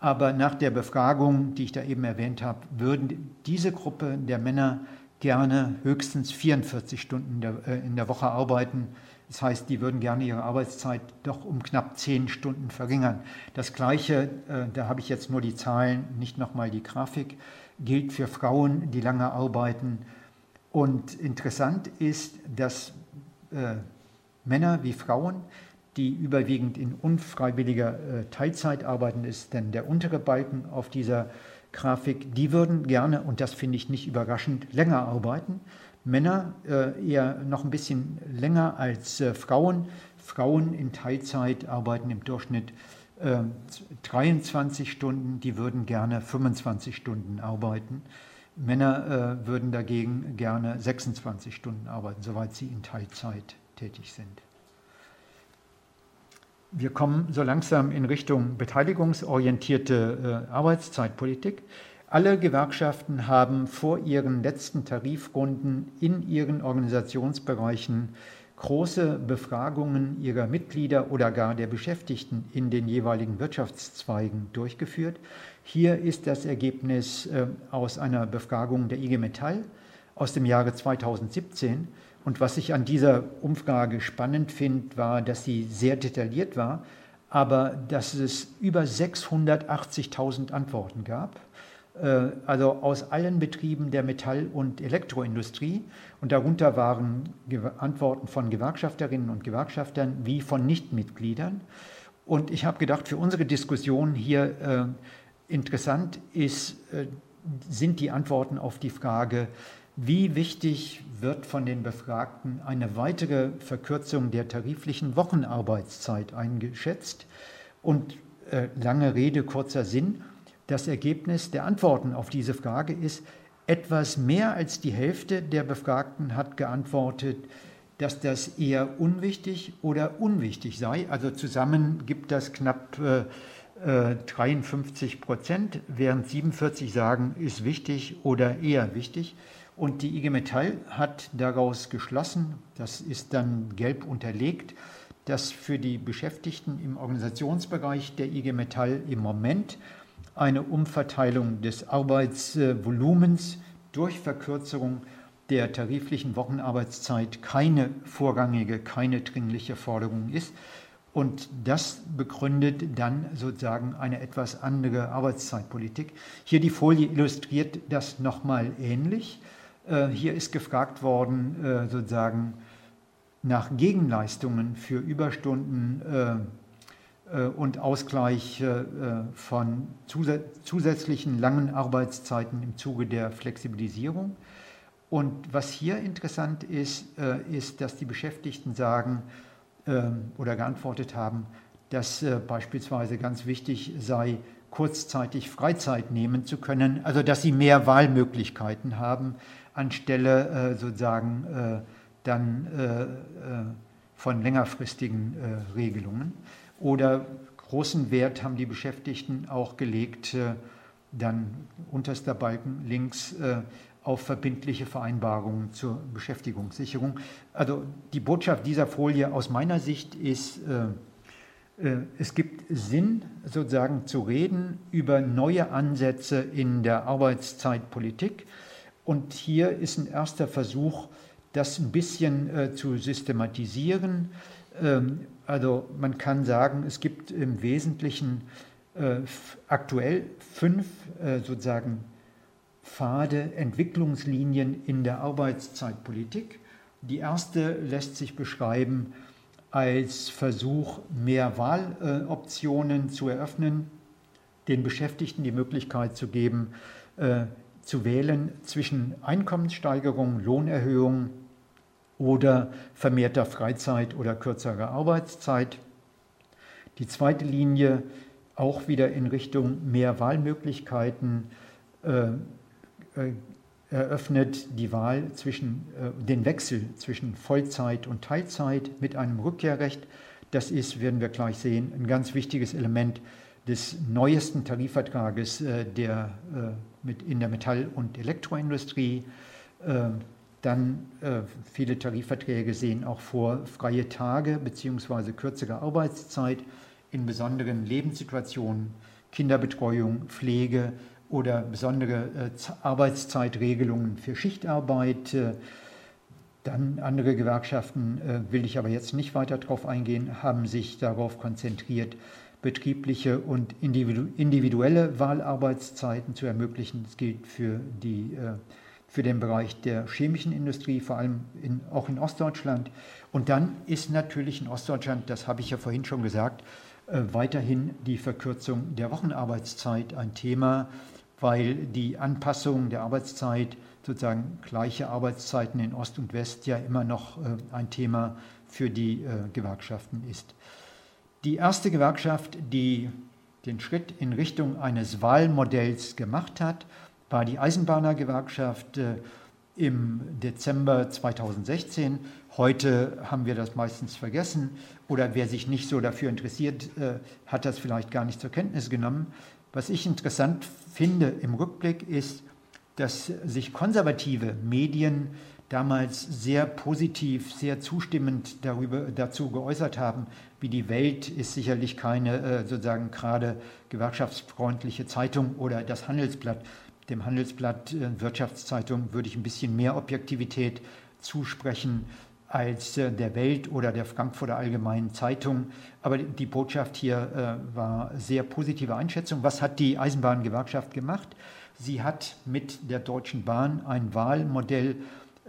A: Aber nach der Befragung, die ich da eben erwähnt habe, würden diese Gruppe der Männer gerne höchstens 44 Stunden äh, in der Woche arbeiten. Das heißt, die würden gerne ihre Arbeitszeit doch um knapp 10 Stunden verringern. Das Gleiche, äh, da habe ich jetzt nur die Zahlen, nicht nochmal die Grafik, gilt für Frauen, die lange arbeiten. Und interessant ist, dass äh, Männer wie Frauen die überwiegend in unfreiwilliger äh, Teilzeit arbeiten, ist denn der untere Balken auf dieser Grafik, die würden gerne, und das finde ich nicht überraschend, länger arbeiten. Männer äh, eher noch ein bisschen länger als äh, Frauen. Frauen in Teilzeit arbeiten im Durchschnitt 23 Stunden, die würden gerne 25 Stunden arbeiten. Männer würden dagegen gerne 26 Stunden arbeiten, soweit sie in Teilzeit tätig sind. Wir kommen so langsam in Richtung beteiligungsorientierte äh, Arbeitszeitpolitik. Alle Gewerkschaften haben vor ihren letzten Tarifrunden in ihren Organisationsbereichen große Befragungen ihrer Mitglieder oder gar der Beschäftigten in den jeweiligen Wirtschaftszweigen durchgeführt. Hier ist das Ergebnis äh, aus einer Befragung der IG Metall aus dem Jahre 2017. Und was ich an dieser Umfrage spannend finde, war, dass sie sehr detailliert war, aber dass es über 680.000 Antworten gab, äh, also aus allen Betrieben der Metall- und Elektroindustrie. Und darunter waren Antworten von Gewerkschafterinnen und Gewerkschaftern wie von Nichtmitgliedern. Und ich habe gedacht, für unsere Diskussion hier äh, interessant ist, äh, sind die Antworten auf die Frage, wie wichtig wird von den Befragten eine weitere Verkürzung der tariflichen Wochenarbeitszeit eingeschätzt? Und äh, lange Rede, kurzer Sinn. Das Ergebnis der Antworten auf diese Frage ist, etwas mehr als die Hälfte der Befragten hat geantwortet, dass das eher unwichtig oder unwichtig sei. Also zusammen gibt das knapp äh, 53 äh, Prozent, während 47 sagen, ist wichtig oder eher wichtig. Und die IG Metall hat daraus geschlossen, das ist dann gelb unterlegt, dass für die Beschäftigten im Organisationsbereich der IG Metall im Moment eine Umverteilung des Arbeitsvolumens durch Verkürzung der tariflichen Wochenarbeitszeit keine vorrangige, keine dringliche Forderung ist. Und das begründet dann sozusagen eine etwas andere Arbeitszeitpolitik. Hier die Folie illustriert das nochmal ähnlich. Äh, hier ist gefragt worden, äh, sozusagen nach Gegenleistungen für Überstunden äh, und Ausgleich von zusätzlichen langen Arbeitszeiten im Zuge der Flexibilisierung. Und was hier interessant ist, ist, dass die Beschäftigten sagen, oder geantwortet haben, dass äh, beispielsweise ganz wichtig sei, kurzzeitig Freizeit nehmen zu können, also dass sie mehr Wahlmöglichkeiten haben, anstelle äh, sozusagen äh, dann von längerfristigen Regelungen. Oder großen Wert haben die Beschäftigten auch gelegt, dann unterster Balken links auf verbindliche Vereinbarungen zur Beschäftigungssicherung. Also die Botschaft dieser Folie aus meiner Sicht ist, äh, äh, es gibt Sinn, sozusagen zu reden über neue Ansätze in der Arbeitszeitpolitik. Und hier ist ein erster Versuch, das ein bisschen äh, zu systematisieren. Ähm, also man kann sagen, es gibt im Wesentlichen äh, aktuell fünf äh, sozusagen Pfade, Entwicklungslinien in der Arbeitszeitpolitik. Die erste lässt sich beschreiben als Versuch, mehr Wahloptionen zu eröffnen, den Beschäftigten die Möglichkeit zu geben, äh, zu wählen zwischen Einkommenssteigerung, Lohnerhöhung oder vermehrter Freizeit oder kürzerer Arbeitszeit. Die zweite Linie auch wieder in Richtung mehr Wahlmöglichkeiten, äh, eröffnet die Wahl zwischen äh, den Wechsel zwischen Vollzeit und Teilzeit mit einem Rückkehrrecht. Das ist, werden wir gleich sehen, ein ganz wichtiges Element des neuesten Tarifvertrages äh, der, mit in der Metall- und Elektroindustrie. Dann viele Tarifverträge sehen auch vor freie Tage bzw. kürzere Arbeitszeit in besonderen Lebenssituationen, Kinderbetreuung, Pflege, oder besondere äh, Arbeitszeitregelungen für Schichtarbeit. Äh, dann andere Gewerkschaften, äh, will ich aber jetzt nicht weiter darauf eingehen, haben sich darauf konzentriert, betriebliche und individuelle Wahlarbeitszeiten zu ermöglichen. Das gilt für, die, für den Bereich der chemischen Industrie, vor allem in, auch in Ostdeutschland. Und dann ist natürlich in Ostdeutschland, das habe ich ja vorhin schon gesagt, weiterhin die Verkürzung der Wochenarbeitszeit ein Thema, weil die Anpassung der Arbeitszeit, sozusagen gleiche Arbeitszeiten in Ost und West ja immer noch äh, ein Thema für die äh, Gewerkschaften ist. Die erste Gewerkschaft, die den Schritt in Richtung eines Wahlmodells gemacht hat, war die Eisenbahnergewerkschaft äh, im Dezember 2016. Heute haben wir das meistens vergessen oder wer sich nicht so dafür interessiert, hat das vielleicht gar nicht zur Kenntnis genommen. Was ich interessant finde im Rückblick ist, dass sich konservative Medien damals sehr positiv, sehr zustimmend darüber, dazu geäußert haben, wie die Welt ist sicherlich keine äh, sozusagen gerade gewerkschaftsfreundliche Zeitung oder das Handelsblatt. Dem Handelsblatt äh, Wirtschaftszeitung würde ich ein bisschen mehr Objektivität zusprechen als äh, der Welt oder der Frankfurter Allgemeinen Zeitung. Aber die Botschaft hier äh, war sehr positive Einschätzung. Was hat die Eisenbahngewerkschaft gemacht? Sie hat mit der Deutschen Bahn ein Wahlmodell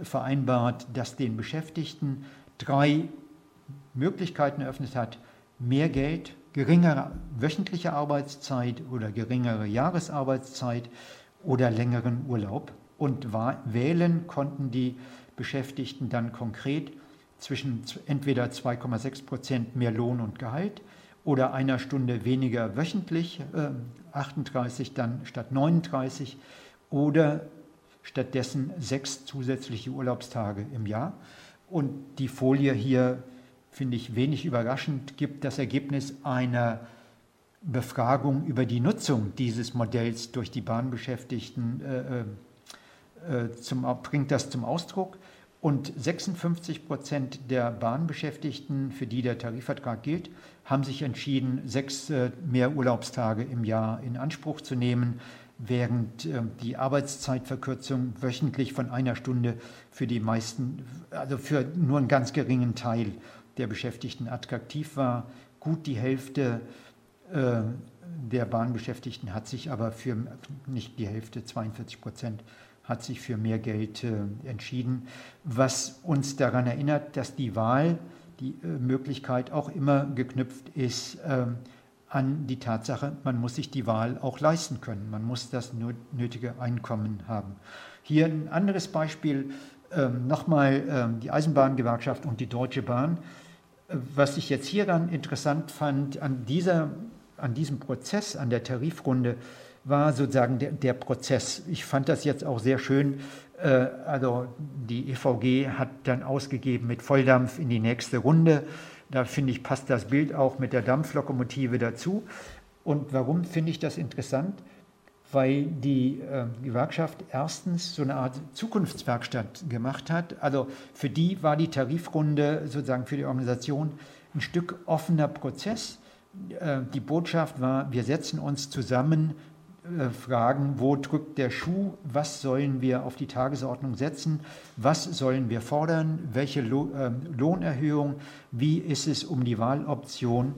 A: vereinbart, das den Beschäftigten drei Möglichkeiten eröffnet hat. Mehr Geld, geringere wöchentliche Arbeitszeit oder geringere Jahresarbeitszeit oder längeren Urlaub. Und wählen konnten die Beschäftigten dann konkret zwischen entweder 2,6 Prozent mehr Lohn und Gehalt oder einer Stunde weniger wöchentlich, äh, 38 dann statt 39 oder stattdessen sechs zusätzliche Urlaubstage im Jahr. Und die Folie hier finde ich wenig überraschend, gibt das Ergebnis einer Befragung über die Nutzung dieses Modells durch die Bahnbeschäftigten äh, äh äh, zum, bringt das zum Ausdruck. Und 56 Prozent der Bahnbeschäftigten, für die der Tarifvertrag gilt, haben sich entschieden, sechs äh, mehr Urlaubstage im Jahr in Anspruch zu nehmen, während äh, die Arbeitszeitverkürzung wöchentlich von einer Stunde für die meisten, also für nur einen ganz geringen Teil der Beschäftigten attraktiv war. gut die Hälfte äh, der Bahnbeschäftigten hat sich aber für nicht die Hälfte, 42 Prozent, hat sich für mehr Geld äh, entschieden, was uns daran erinnert, dass die Wahl, die äh, Möglichkeit auch immer geknüpft ist äh, an die Tatsache, man muss sich die Wahl auch leisten können, man muss das nötige Einkommen haben. Hier ein anderes Beispiel, ähm, nochmal ähm, die Eisenbahngewerkschaft und die Deutsche Bahn. Was ich jetzt hieran interessant fand, an, dieser, an diesem Prozess, an der Tarifrunde, war sozusagen der, der Prozess. Ich fand das jetzt auch sehr schön. Äh, also die EVG hat dann ausgegeben mit Volldampf in die nächste Runde. Da finde ich, passt das Bild auch mit der Dampflokomotive dazu. Und warum finde ich das interessant? Weil die äh, Gewerkschaft erstens so eine Art Zukunftswerkstatt gemacht hat. Also für die war die Tarifrunde sozusagen für die Organisation ein Stück offener Prozess. Äh, die Botschaft war, wir setzen uns zusammen fragen, wo drückt der Schuh, was sollen wir auf die Tagesordnung setzen, was sollen wir fordern, welche ähm, Lohnerhöhung, wie ist es um die Wahloption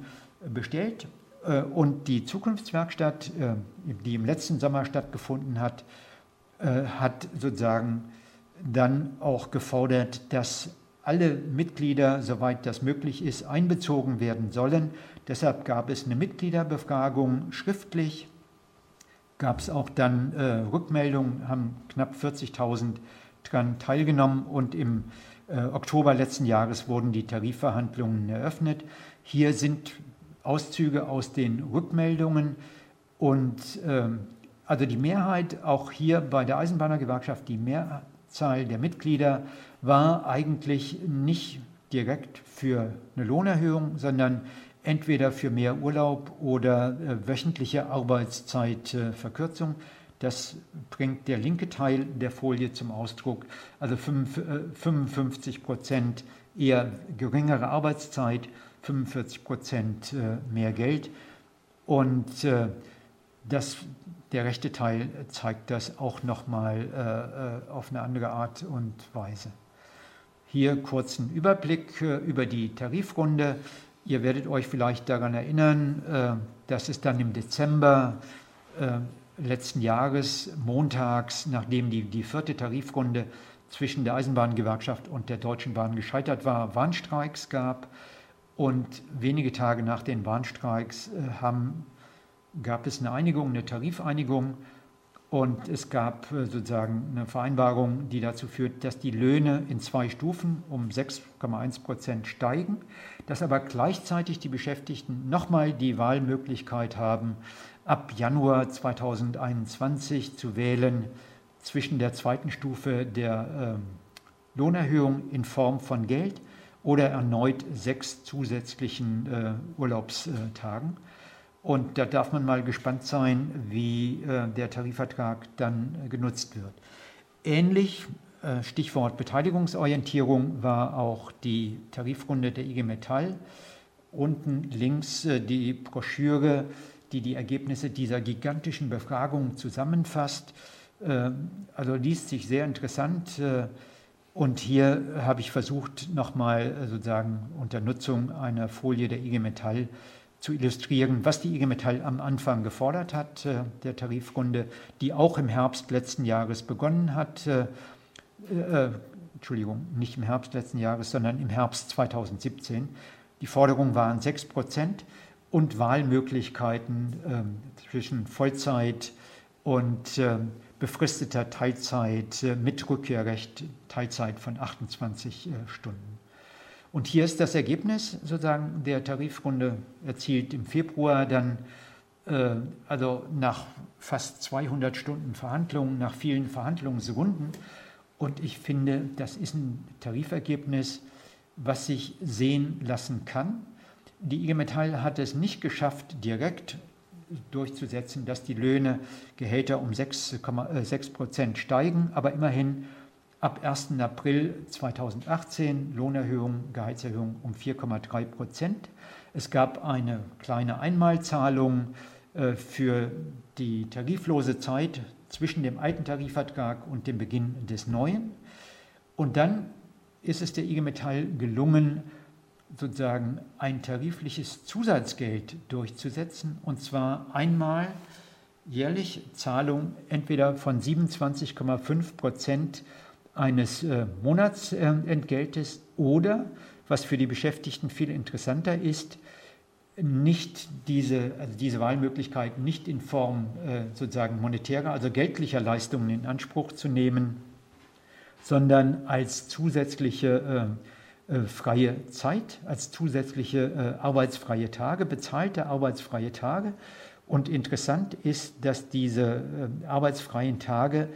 A: bestellt. Äh, und die Zukunftswerkstatt, äh, die im letzten Sommer stattgefunden hat, hat sozusagen dann auch gefordert, dass alle Mitglieder, soweit das möglich ist, einbezogen werden sollen. Deshalb gab es eine Mitgliederbefragung schriftlich gab es auch dann äh, Rückmeldungen, haben knapp 40.000 daran teilgenommen und im äh, Oktober letzten Jahres wurden die Tarifverhandlungen eröffnet. Hier sind Auszüge aus den Rückmeldungen und äh, also die Mehrheit, auch hier bei der Eisenbahnergewerkschaft, die Mehrzahl der Mitglieder war eigentlich nicht direkt für eine Lohnerhöhung, sondern entweder für mehr Urlaub oder äh, wöchentliche Arbeitszeitverkürzung. das bringt der linke Teil der Folie zum Ausdruck. Also 55 äh, Prozent eher geringere Arbeitszeit, 45 Prozent äh, mehr Geld. Und das, der rechte Teil zeigt das auch nochmal auf eine andere Art und Weise. Hier kurz ein Überblick über die Tarifrunde. Ihr werdet euch vielleicht daran erinnern, äh, dass es dann im Dezember äh, letzten Jahres montags, nachdem die, die vierte Tarifrunde zwischen der Eisenbahngewerkschaft und der Deutschen Bahn gescheitert war, Warnstreiks gab. Und wenige Tage nach den Warnstreiks äh, haben, gab es eine Einigung, eine Tarifeinigung und es gab äh, sozusagen eine Vereinbarung, die dazu führt, dass die Löhne in zwei Stufen um 6,1 Prozent steigen, dass aber gleichzeitig die Beschäftigten nochmal die Wahlmöglichkeit haben, ab Januar 2021 zu wählen zwischen der zweiten Stufe der äh, Lohnerhöhung in Form von Geld oder erneut sechs zusätzlichen äh, Urlaubstagen. Und da darf man mal gespannt sein, wie äh, der Tarifvertrag dann äh, genutzt wird. Ähnlich, äh, Stichwort Beteiligungsorientierung, war auch die Tarifrunde der IG Metall. Unten links die Broschüre, die die Ergebnisse dieser gigantischen Befragung zusammenfasst. Also liest sich sehr interessant. Und hier habe ich versucht, nochmal sozusagen unter Nutzung einer Folie der IG Metall zu illustrieren, was die IG Metall am Anfang gefordert hat, äh, der Tarifrunde, die auch im Herbst letzten Jahres begonnen hat. Äh, äh, Entschuldigung, nicht im Herbst letzten Jahres, sondern im Herbst 2017. Die Forderungen waren 6 Prozent und Wahlmöglichkeiten äh, zwischen Vollzeit und äh, befristeter Teilzeit äh, mit Rückkehrrecht, Teilzeit von 28 Stunden. Und hier ist das Ergebnis sozusagen der Tarifrunde erzielt im Februar dann, äh, also nach fast 200 Stunden Verhandlungen, nach vielen Verhandlungsrunden. Und ich finde, das ist ein Tarifergebnis, was sich sehen lassen kann. Die IG Metall hat es nicht geschafft, direkt durchzusetzen, dass die Löhne, Gehälter um 6, 6 Prozent steigen, aber immerhin Ab 1. April 2018 Lohnerhöhung, Gehaltserhöhung um 4,3 Prozent. Es gab eine kleine Einmalzahlung äh, für die tariflose Zeit zwischen dem alten Tarifvertrag und dem Beginn des neuen. Und dann ist es der IG Metall gelungen, sozusagen ein tarifliches Zusatzgeld durchzusetzen, und zwar einmal jährlich Zahlung entweder von 27,5 Prozent eines äh, Monatsentgeltes oder, was für die Beschäftigten viel interessanter ist, nicht diese, also diese Wahlmöglichkeit nicht in Form äh, sozusagen monetärer, also geldlicher Leistungen in Anspruch zu nehmen, sondern als zusätzliche äh, äh, freie Zeit, als zusätzliche äh, arbeitsfreie Tage, bezahlte arbeitsfreie Tage. Und interessant ist, dass diese äh, arbeitsfreien Tage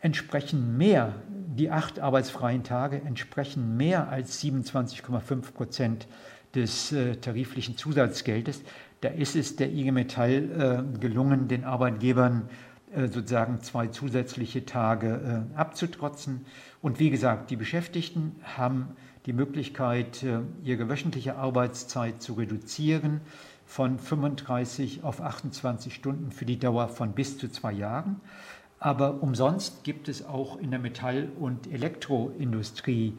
A: entsprechen mehr, die acht arbeitsfreien Tage entsprechen mehr als 27,5 Prozent des äh, tariflichen Zusatzgeldes. Da ist es der IG Metall äh, gelungen, den Arbeitgebern äh, sozusagen zwei zusätzliche Tage äh, abzutrotzen. Und wie gesagt, die Beschäftigten haben die Möglichkeit, äh, ihre wöchentliche Arbeitszeit zu reduzieren von 35 auf 28 Stunden für die Dauer von bis zu zwei Jahren. Aber umsonst gibt es auch in der Metall- und Elektroindustrie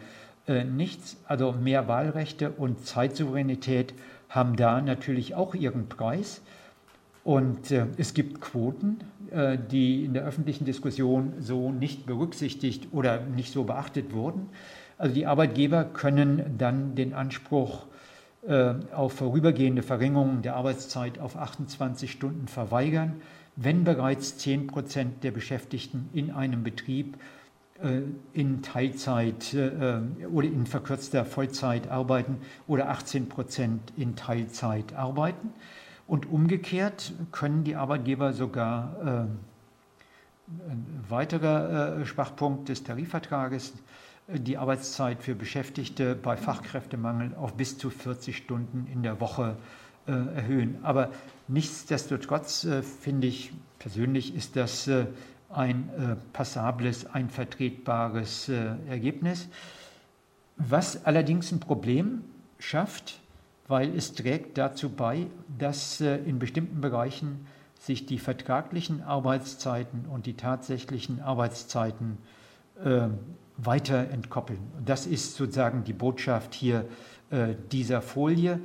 A: äh, nichts. Also mehr Wahlrechte und Zeitsouveränität haben da natürlich auch ihren Preis. Und äh, es gibt Quoten, äh, die in der öffentlichen Diskussion so nicht berücksichtigt oder nicht so beachtet wurden. Also die Arbeitgeber können dann den Anspruch äh, auf vorübergehende Verringerung der Arbeitszeit auf 28 Stunden verweigern, wenn bereits 10 Prozent der Beschäftigten in einem Betrieb äh, in Teilzeit äh, oder in verkürzter Vollzeit arbeiten oder 18 Prozent in Teilzeit arbeiten. Und umgekehrt können die Arbeitgeber sogar, ein weiterer Schwachpunkt des Tarifvertrages, die Arbeitszeit für Beschäftigte bei Fachkräftemangel auf bis zu 40 Stunden in der Woche erhöhen. Aber nichtsdestotrotz finde ich persönlich ist das ein äh, passables, ein vertretbares äh, Ergebnis, was allerdings ein Problem schafft, weil es trägt dazu bei, dass äh, in bestimmten Bereichen sich die vertraglichen Arbeitszeiten und die tatsächlichen Arbeitszeiten äh, weiter entkoppeln. Das ist sozusagen die Botschaft hier äh, dieser Folie.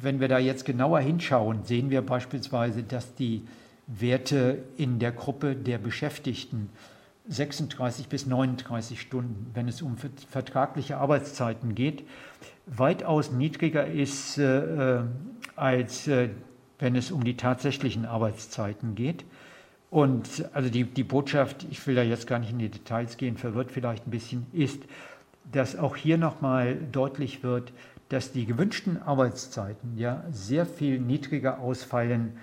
A: Wenn wir da jetzt genauer hinschauen, sehen wir beispielsweise, dass die Werte in der Gruppe der Beschäftigten 36 bis 39 Stunden, wenn es um vertragliche Arbeitszeiten geht, weitaus niedriger ist äh, als äh, wenn es um die tatsächlichen Arbeitszeiten geht. Und also die, die Botschaft, ich will da jetzt gar nicht in die Details gehen, verwirrt vielleicht ein bisschen, ist, dass auch hier nochmal deutlich wird, dass die gewünschten Arbeitszeiten ja sehr viel niedriger ausfallen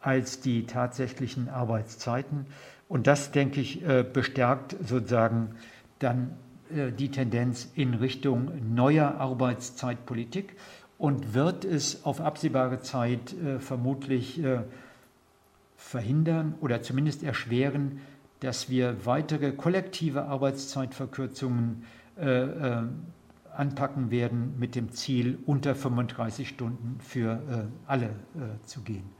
A: als die tatsächlichen Arbeitszeiten. Und das, denke ich, äh, bestärkt sozusagen dann äh, die Tendenz in Richtung neuer Arbeitszeitpolitik und wird es auf absehbare Zeit äh, vermutlich verhindern oder zumindest erschweren, dass wir weitere kollektive Arbeitszeitverkürzungen anpacken werden mit dem Ziel, unter 35 Stunden für alle zu gehen.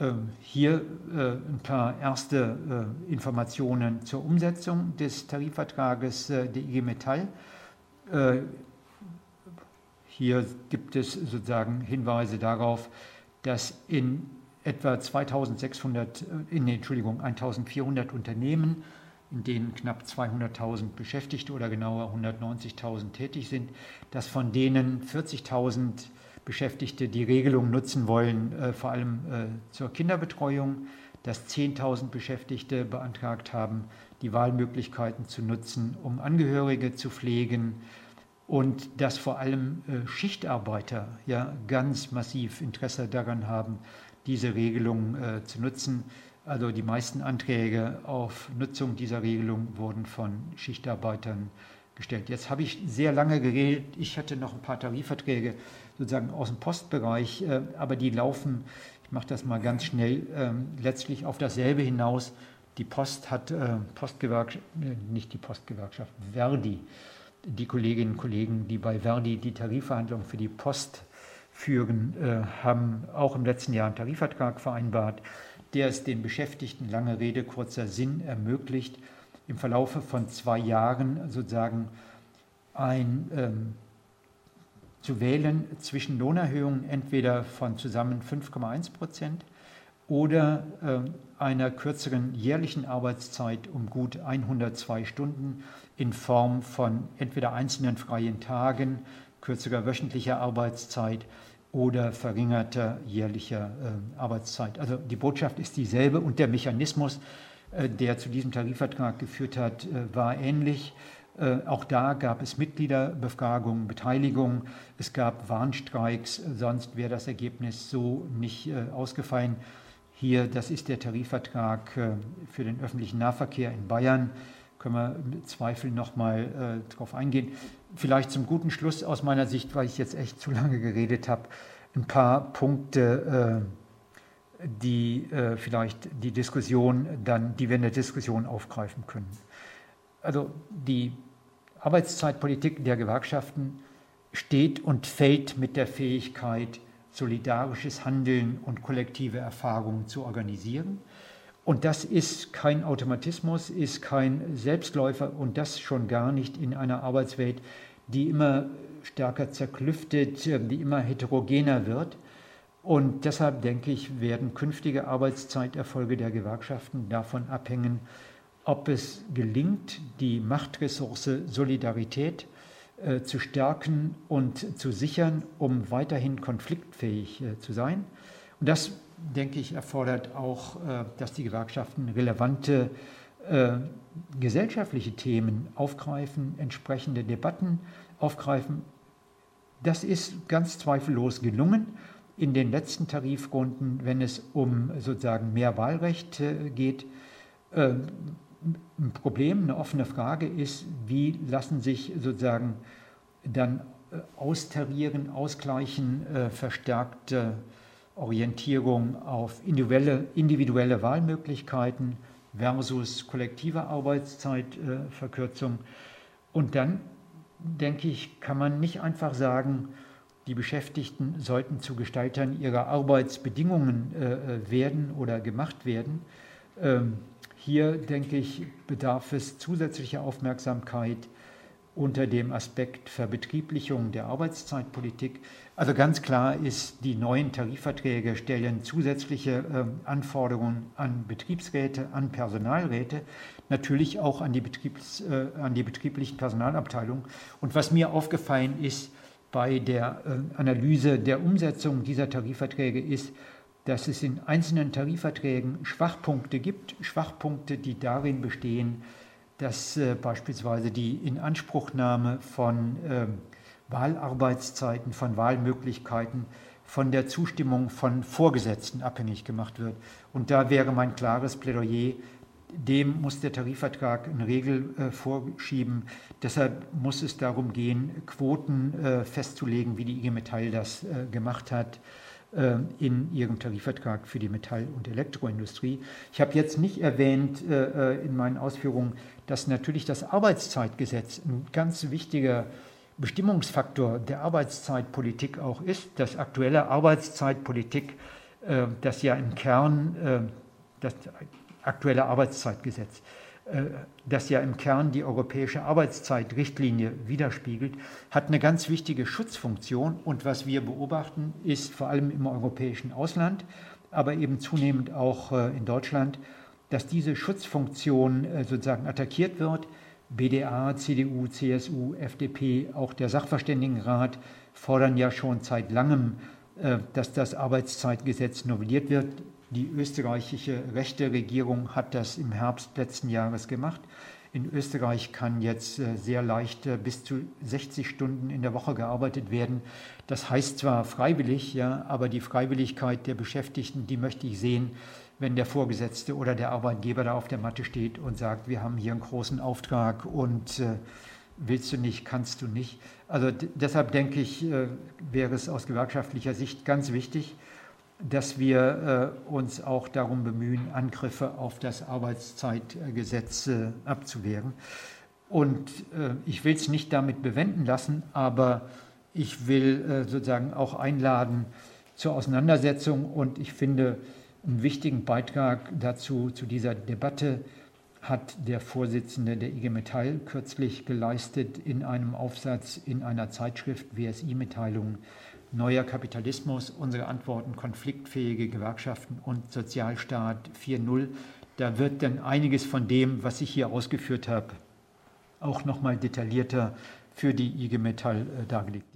A: Ähm, hier äh, ein paar erste äh, Informationen zur Umsetzung des Tarifvertrages äh, der IG Metall. Hier gibt es sozusagen Hinweise darauf, dass in etwa 2600, in, Entschuldigung, 1400 Unternehmen, in denen knapp 200.000 Beschäftigte oder genauer 190.000 tätig sind, dass von denen 40.000 Beschäftigte die Regelung nutzen wollen, äh, vor allem äh, zur Kinderbetreuung, dass 10.000 Beschäftigte beantragt haben, die Wahlmöglichkeiten zu nutzen, um Angehörige zu pflegen und dass vor allem äh, Schichtarbeiter ja ganz massiv Interesse daran haben, diese Regelung äh, zu nutzen. Also die meisten Anträge auf Nutzung dieser Regelung wurden von Schichtarbeitern gestellt. Jetzt habe ich sehr lange geredet. Ich hatte noch ein paar Tarifverträge sozusagen aus dem Postbereich, äh, aber die laufen, ich mache das mal ganz schnell, ähm, letztlich auf dasselbe hinaus. Die Post hat äh, Postgewerkschaft, äh, nicht die Postgewerkschaft, Verdi, die Kolleginnen und Kollegen, die bei Verdi die Tarifverhandlungen für die Post führen, haben auch im letzten Jahr einen Tarifvertrag vereinbart, der es den Beschäftigten, lange Rede, kurzer Sinn, ermöglicht, im Verlaufe von zwei Jahren sozusagen ein ähm, zu wählen zwischen Lohnerhöhungen entweder von zusammen 5,1 Prozent oder äh, einer kürzeren jährlichen Arbeitszeit um gut 102 Stunden in Form von entweder einzelnen freien Tagen, kürzerer wöchentlicher Arbeitszeit oder verringerter jährlicher äh, Arbeitszeit. Also die Botschaft ist dieselbe und der Mechanismus, äh, der zu diesem Tarifvertrag geführt hat, äh, war ähnlich. Äh, auch da gab es Mitgliederbefragungen, Beteiligung, es gab Warnstreiks, sonst wäre das Ergebnis so nicht äh, ausgefallen. Hier, das ist der Tarifvertrag äh, für den öffentlichen Nahverkehr in Bayern. Können wir mit Zweifel nochmal äh, drauf eingehen. Vielleicht zum guten Schluss aus meiner Sicht, weil ich jetzt echt zu lange geredet habe, ein paar Punkte, äh, die äh, vielleicht die Diskussion dann, die wir in der Diskussion aufgreifen können. Also die Arbeitszeitpolitik der Gewerkschaften steht und fällt mit der Fähigkeit, solidarisches Handeln und kollektive Erfahrungen zu organisieren. Und das ist kein Automatismus, ist kein Selbstläufer und das schon gar nicht in einer Arbeitswelt, die immer stärker zerklüftet, die immer heterogener wird. Und deshalb denke ich, werden künftige Arbeitszeiterfolge der Gewerkschaften davon abhängen, ob es gelingt, die Machtressource Solidarität äh, zu stärken und zu sichern, um weiterhin konfliktfähig äh, zu sein. Und das, denke ich, erfordert auch, äh, dass die Gewerkschaften relevante äh, gesellschaftliche Themen aufgreifen, entsprechende Debatten aufgreifen. Das ist ganz zweifellos gelungen in den letzten Tarifrunden, wenn es um sozusagen mehr Wahlrecht äh, geht. Ein Problem, eine offene Frage ist, wie lassen sich sozusagen dann austarieren, ausgleichen, verstärkte Orientierung auf individuelle, individuelle Wahlmöglichkeiten versus kollektive Arbeitszeitverkürzung. Und dann, denke ich, kann man nicht einfach sagen, die Beschäftigten sollten zu Gestaltern ihrer Arbeitsbedingungen äh, werden oder gemacht werden. Ähm, hier, denke ich, bedarf es zusätzlicher Aufmerksamkeit unter dem Aspekt Verbetrieblichung der Arbeitszeitpolitik. Also ganz klar ist, die neuen Tarifverträge stellen zusätzliche äh, Anforderungen an Betriebsräte, an Personalräte, natürlich auch an die, Betriebs, äh, an die betrieblichen Personalabteilungen. Und was mir aufgefallen ist bei der äh, Analyse der Umsetzung dieser Tarifverträge ist, dass es in einzelnen Tarifverträgen Schwachpunkte gibt, Schwachpunkte, die darin bestehen, dass äh, beispielsweise die Inanspruchnahme von äh, Wahlarbeitszeiten, von Wahlmöglichkeiten von der Zustimmung von Vorgesetzten abhängig gemacht wird. Und da wäre mein klares Plädoyer, dem muss der Tarifvertrag eine Regel äh, vorschieben. Deshalb muss es darum gehen, Quoten äh, festzulegen, wie die IG Metall das äh, gemacht hat äh, in ihrem Tarifvertrag für die Metall- und Elektroindustrie. Ich habe jetzt nicht erwähnt äh, äh, in meinen Ausführungen, dass natürlich das Arbeitszeitgesetz ein ganz wichtiger Bestimmungsfaktor der Arbeitszeitpolitik auch ist. Das aktuelle Arbeitszeitpolitik, das ja im Kern das aktuelle Arbeitszeitgesetz äh, das ja im Kern die europäische Arbeitszeitrichtlinie widerspiegelt, hat eine ganz wichtige Schutzfunktion. Und was wir beobachten, ist vor allem im europäischen Ausland, aber eben zunehmend auch äh, in Deutschland, dass diese Schutzfunktion äh, sozusagen attackiert wird. BDA, CDU, CSU, FDP, auch der Sachverständigenrat fordern ja schon seit langem, dass das Arbeitszeitgesetz novelliert wird. Die österreichische rechte Regierung hat das im Herbst letzten Jahres gemacht. In Österreich kann jetzt äh, sehr leicht äh, bis zu 60 Stunden in der Woche gearbeitet werden. Das heißt zwar freiwillig, ja, aber die Freiwilligkeit der Beschäftigten, die möchte ich sehen, wenn der Vorgesetzte oder der Arbeitgeber da auf der Matte steht und sagt, wir haben hier einen großen Auftrag und äh, willst du nicht, kannst du nicht. Also deshalb denke ich, äh, wäre es aus gewerkschaftlicher Sicht ganz wichtig, dass wir äh, uns auch darum bemühen, Angriffe auf das Arbeitszeitgesetz äh, abzuwehren. Und äh, ich will es nicht damit bewenden lassen, aber ich will sozusagen auch einladen zur Auseinandersetzung und ich finde einen wichtigen Beitrag dazu, zu dieser Debatte, hat der Vorsitzende der IG Metall kürzlich geleistet in einem Aufsatz in einer Zeitschrift WSI-Mitteilung Neuer Kapitalismus, unsere Antworten konfliktfähige Gewerkschaften und Sozialstaat 4.0. Da wird dann einiges von dem, was ich hier ausgeführt habe, auch nochmal detaillierter für die IG Metall äh, dargelegt.